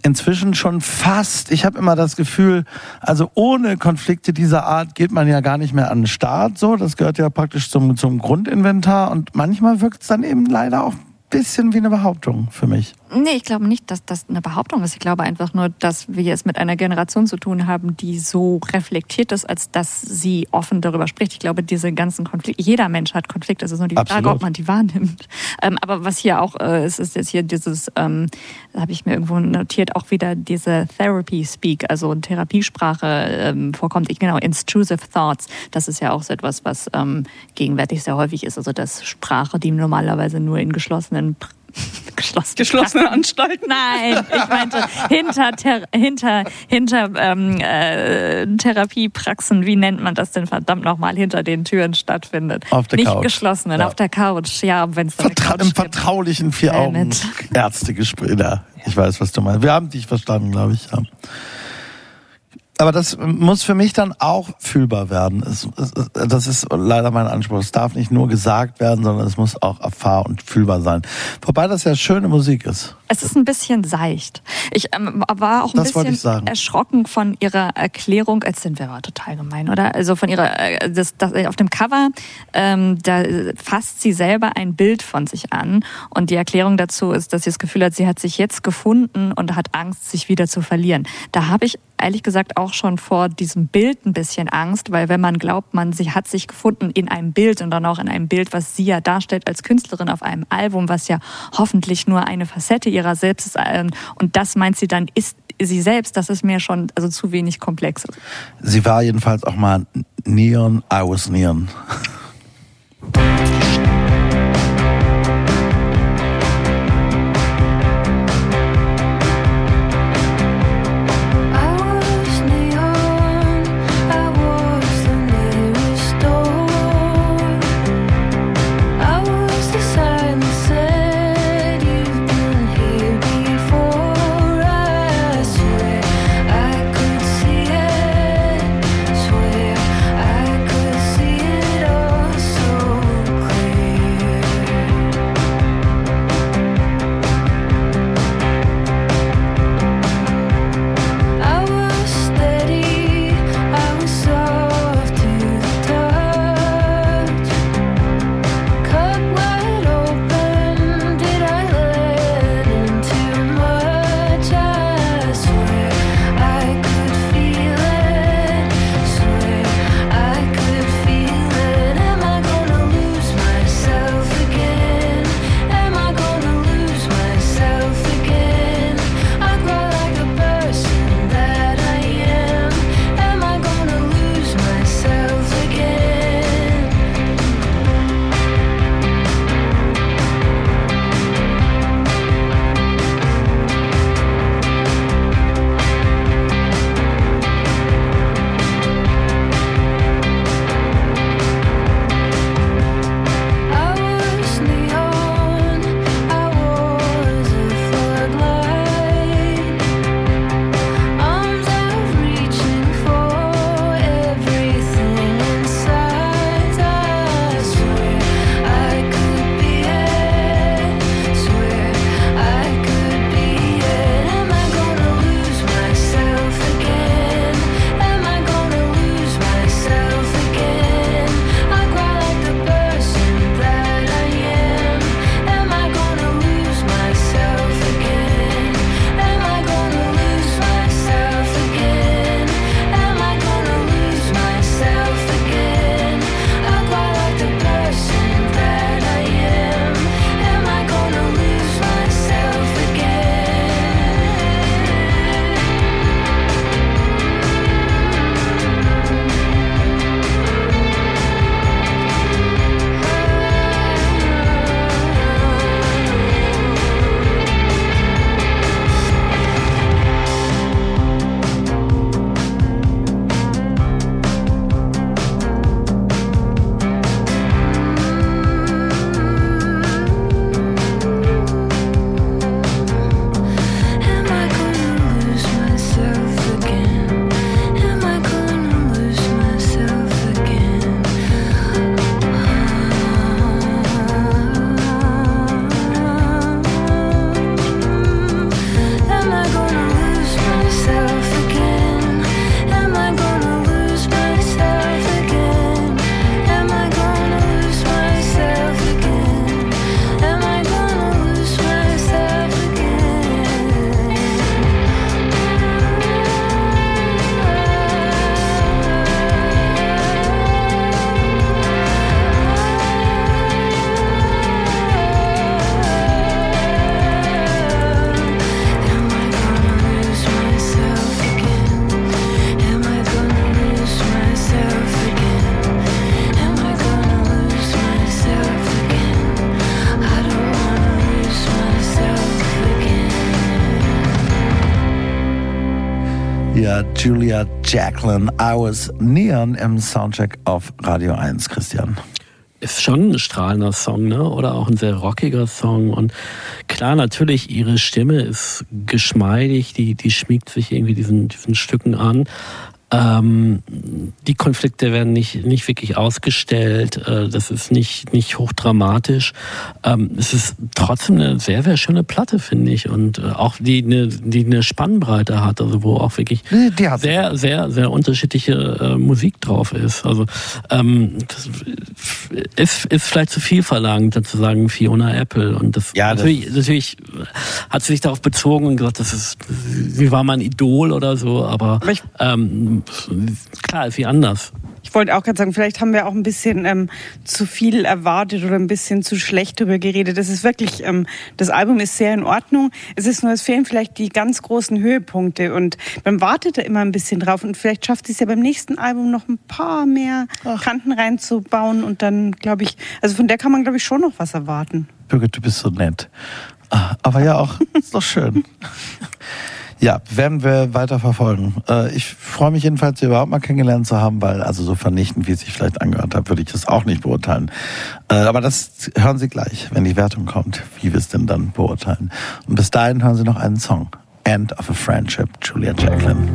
inzwischen schon fast, ich habe immer das Gefühl, also ohne Konflikte dieser Art geht man ja gar nicht mehr an den Start. So, das gehört ja praktisch zum, zum Grundinventar und manchmal wirkt es dann eben leider auch bisschen wie eine Behauptung für mich. Nee, ich glaube nicht, dass das eine Behauptung ist. Ich glaube einfach nur, dass wir es mit einer Generation zu tun haben, die so reflektiert ist, als dass sie offen darüber spricht. Ich glaube, diese ganzen Konflikte, jeder Mensch hat Konflikte. Es ist nur die Absolut. Frage, ob man die wahrnimmt. Ähm, aber was hier auch äh, ist, ist jetzt hier dieses, ähm, habe ich mir irgendwo notiert, auch wieder diese Therapy Speak, also Therapiesprache ähm, vorkommt. Ich, genau, intrusive Thoughts. Das ist ja auch so etwas, was ähm, gegenwärtig sehr häufig ist. Also dass Sprache, die normalerweise nur in geschlossenen geschlossen. geschlossene Anstalten? Nein, ich meinte hinter, Ter hinter, hinter ähm, äh, Therapiepraxen, wie nennt man das denn verdammt nochmal, hinter den Türen stattfindet. Auf der Nicht Couch. geschlossenen, ja. auf der Couch, ja, wenn es Vertra Im vertraulichen vier Augen Ärztegespräch. Ja, ich weiß, was du meinst. Wir haben dich verstanden, glaube ich. Ja. Aber das muss für mich dann auch fühlbar werden. Es, es, das ist leider mein Anspruch. Es darf nicht nur gesagt werden, sondern es muss auch erfahr und fühlbar sein. Wobei das ja schöne Musik ist. Es ist ein bisschen seicht. Ich ähm, war auch ein Das bisschen erschrocken von ihrer Erklärung, als sind wir aber total gemein, oder? Also von ihrer, äh, das, das, auf dem Cover, ähm, da fasst sie selber ein Bild von sich an und die Erklärung dazu ist, dass sie das Gefühl hat, sie hat sich jetzt gefunden und hat Angst, sich wieder zu verlieren. Da habe ich ehrlich gesagt auch schon vor diesem Bild ein bisschen Angst, weil wenn man glaubt, man sie hat sich gefunden in einem Bild und dann auch in einem Bild, was sie ja darstellt als Künstlerin auf einem Album, was ja hoffentlich nur eine Facette ihrer selbst ist ähm, und das meint sie dann ist sie selbst, das ist mir schon also zu wenig komplex. Sie war jedenfalls auch mal Neon, I was Neon. Julia Jacqueline, I was Neon im Soundcheck auf Radio 1, Christian. ist schon ein strahlender Song, ne? Oder auch ein sehr rockiger Song. Und klar, natürlich, ihre Stimme ist geschmeidig, die, die schmiegt sich irgendwie diesen, diesen Stücken an. Ähm, die Konflikte werden nicht, nicht wirklich ausgestellt. Äh, das ist nicht, nicht hochdramatisch. Ähm, es ist trotzdem eine sehr, sehr schöne Platte, finde ich. Und äh, auch die eine, die eine Spannbreite hat, also wo auch wirklich hat sehr, sehr, sehr unterschiedliche äh, Musik drauf ist. Also ähm, das ist, ist vielleicht zu viel verlangt, dann zu sagen Fiona Apple. Und das, Ja, das- natürlich, natürlich hat sie sich darauf bezogen und gesagt, das ist, sie war mein Idol oder so, aber, Aber ich- ähm, klar ist sie anders. Ich wollte auch gerade sagen, vielleicht haben wir auch ein bisschen ähm, zu viel erwartet oder ein bisschen zu schlecht darüber geredet. Das ist wirklich, ähm, das Album ist sehr in Ordnung. Es ist nur, es fehlen vielleicht die ganz großen Höhepunkte und man wartet da immer ein bisschen drauf und vielleicht schafft sie es ja beim nächsten Album noch ein paar mehr Kanten reinzubauen und dann, glaube ich, also von der kann man, glaube ich, schon noch was erwarten. Birgit, du bist so nett. Ah, Aber ja auch, ist doch schön. Ja, werden wir weiter verfolgen. Äh, Ich freue mich jedenfalls, Sie überhaupt mal kennengelernt zu haben, weil also so vernichtend, wie es sich vielleicht angehört hat, würde ich es auch nicht beurteilen. Äh, Aber das hören Sie gleich, wenn die Wertung kommt, wie wir es denn dann beurteilen. Und bis dahin hören Sie noch einen Song. End of a Friendship, Julia Jacqueline.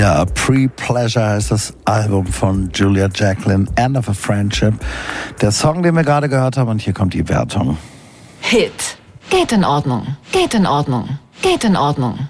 Ja, Pre-Pleasure heißt das Album von Julia Jacqueline, End of a Friendship. Der Song, den wir gerade gehört haben, und hier kommt die Wertung. Hit. Geht in Ordnung. Geht in Ordnung. Geht in Ordnung.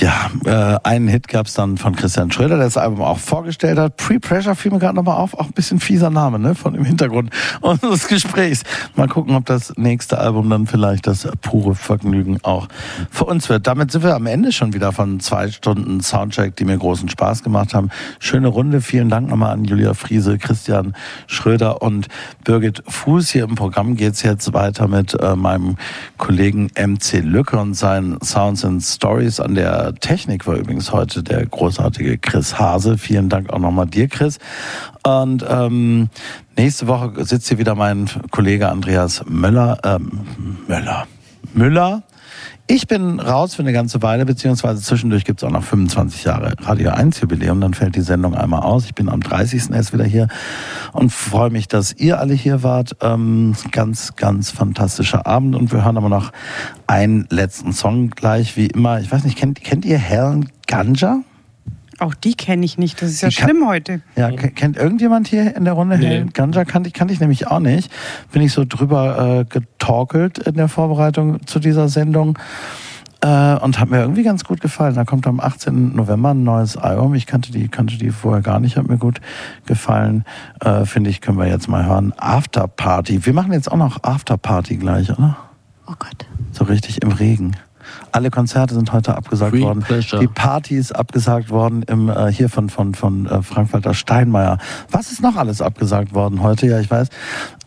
Ja, äh, einen Hit gab's dann von Christian Schröder, der das Album auch vorgestellt hat. Pre-Pressure fiel mir gerade nochmal auf, auch ein bisschen fieser Name, ne, von dem Hintergrund unseres Gesprächs. Mal gucken, ob das nächste Album dann vielleicht das pure Vergnügen auch für uns wird. Damit sind wir am Ende schon wieder von zwei Stunden Soundcheck, die mir großen Spaß gemacht haben. Schöne Runde. Vielen Dank nochmal an Julia Friese, Christian Schröder und Birgit Fuß. Hier im Programm geht's jetzt weiter mit äh, meinem Kollegen MC Lücke und seinen Sounds and Stories an der Technik war übrigens heute der großartige Chris Hase. Vielen Dank auch nochmal dir, Chris. Und ähm, nächste Woche sitzt hier wieder mein Kollege Andreas Möller. Ähm, Möller. Müller. Ich bin raus für eine ganze Weile, beziehungsweise zwischendurch gibt's auch noch 25 Jahre Radio 1 Jubiläum. Dann fällt die Sendung einmal aus. Ich bin am 30. erst wieder hier und freue mich, dass ihr alle hier wart. Ähm, ganz, ganz fantastischer Abend und wir hören aber noch einen letzten Song gleich, wie immer. Ich weiß nicht, kennt, kennt ihr Helen Ganja? Auch die kenne ich nicht. Das ist ja Die kann- schlimm heute. Ja, ke- kennt irgendjemand hier in der Runde Nee. Helen Ganja? Kannte ich, kannte ich nämlich auch nicht. Bin ich so drüber äh, getorkelt in der Vorbereitung zu dieser Sendung. Äh, und hat mir irgendwie ganz gut gefallen. Da kommt am 18. November ein neues Album. Ich kannte die, kannte die vorher gar nicht, hat mir gut gefallen. Äh, Finde ich, können wir jetzt mal hören. After Party. Wir machen jetzt auch noch After Party gleich, oder? Oh Gott. So richtig im Regen. Alle Konzerte sind heute abgesagt Free worden. pleasure. Die Party ist abgesagt worden im, äh, hier von, von, von äh, Frank-Walter Steinmeier. Was ist noch alles abgesagt worden heute? Ja, ich weiß.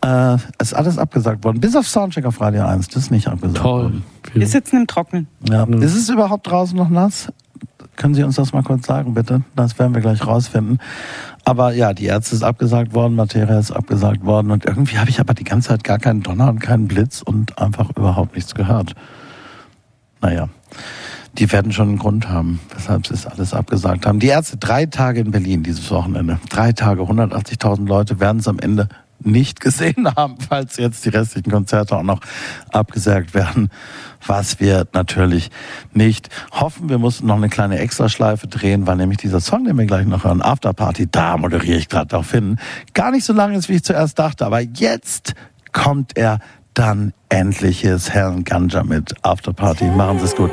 Äh, ist alles abgesagt worden. Bis auf Soundcheck auf Radio 1. Das ist nicht abgesagt Toll. worden. Wir sitzen im Trocknen. Ja. Ist es überhaupt draußen noch nass? Können Sie uns das mal kurz sagen, bitte? Das werden wir gleich rausfinden. Aber ja, die Ärzte ist abgesagt worden, Materia ist abgesagt worden und irgendwie habe ich aber die ganze Zeit gar keinen Donner und keinen Blitz und einfach überhaupt nichts gehört. Naja, die werden schon einen Grund haben, weshalb sie es alles abgesagt haben. Die Ärzte drei Tage in Berlin dieses Wochenende. Drei Tage, 180.000 Leute werden es am Ende nicht gesehen haben, falls jetzt die restlichen Konzerte auch noch abgesagt werden, was wir natürlich nicht hoffen. Wir mussten noch eine kleine Extraschleife drehen, weil nämlich dieser Song, den wir gleich noch hören, Afterparty, da moderiere ich gerade darauf hin, gar nicht so lang ist, wie ich zuerst dachte, aber jetzt kommt er dann endlich. Hier ist Helen Ganja mit Afterparty. Machen Sie es gut.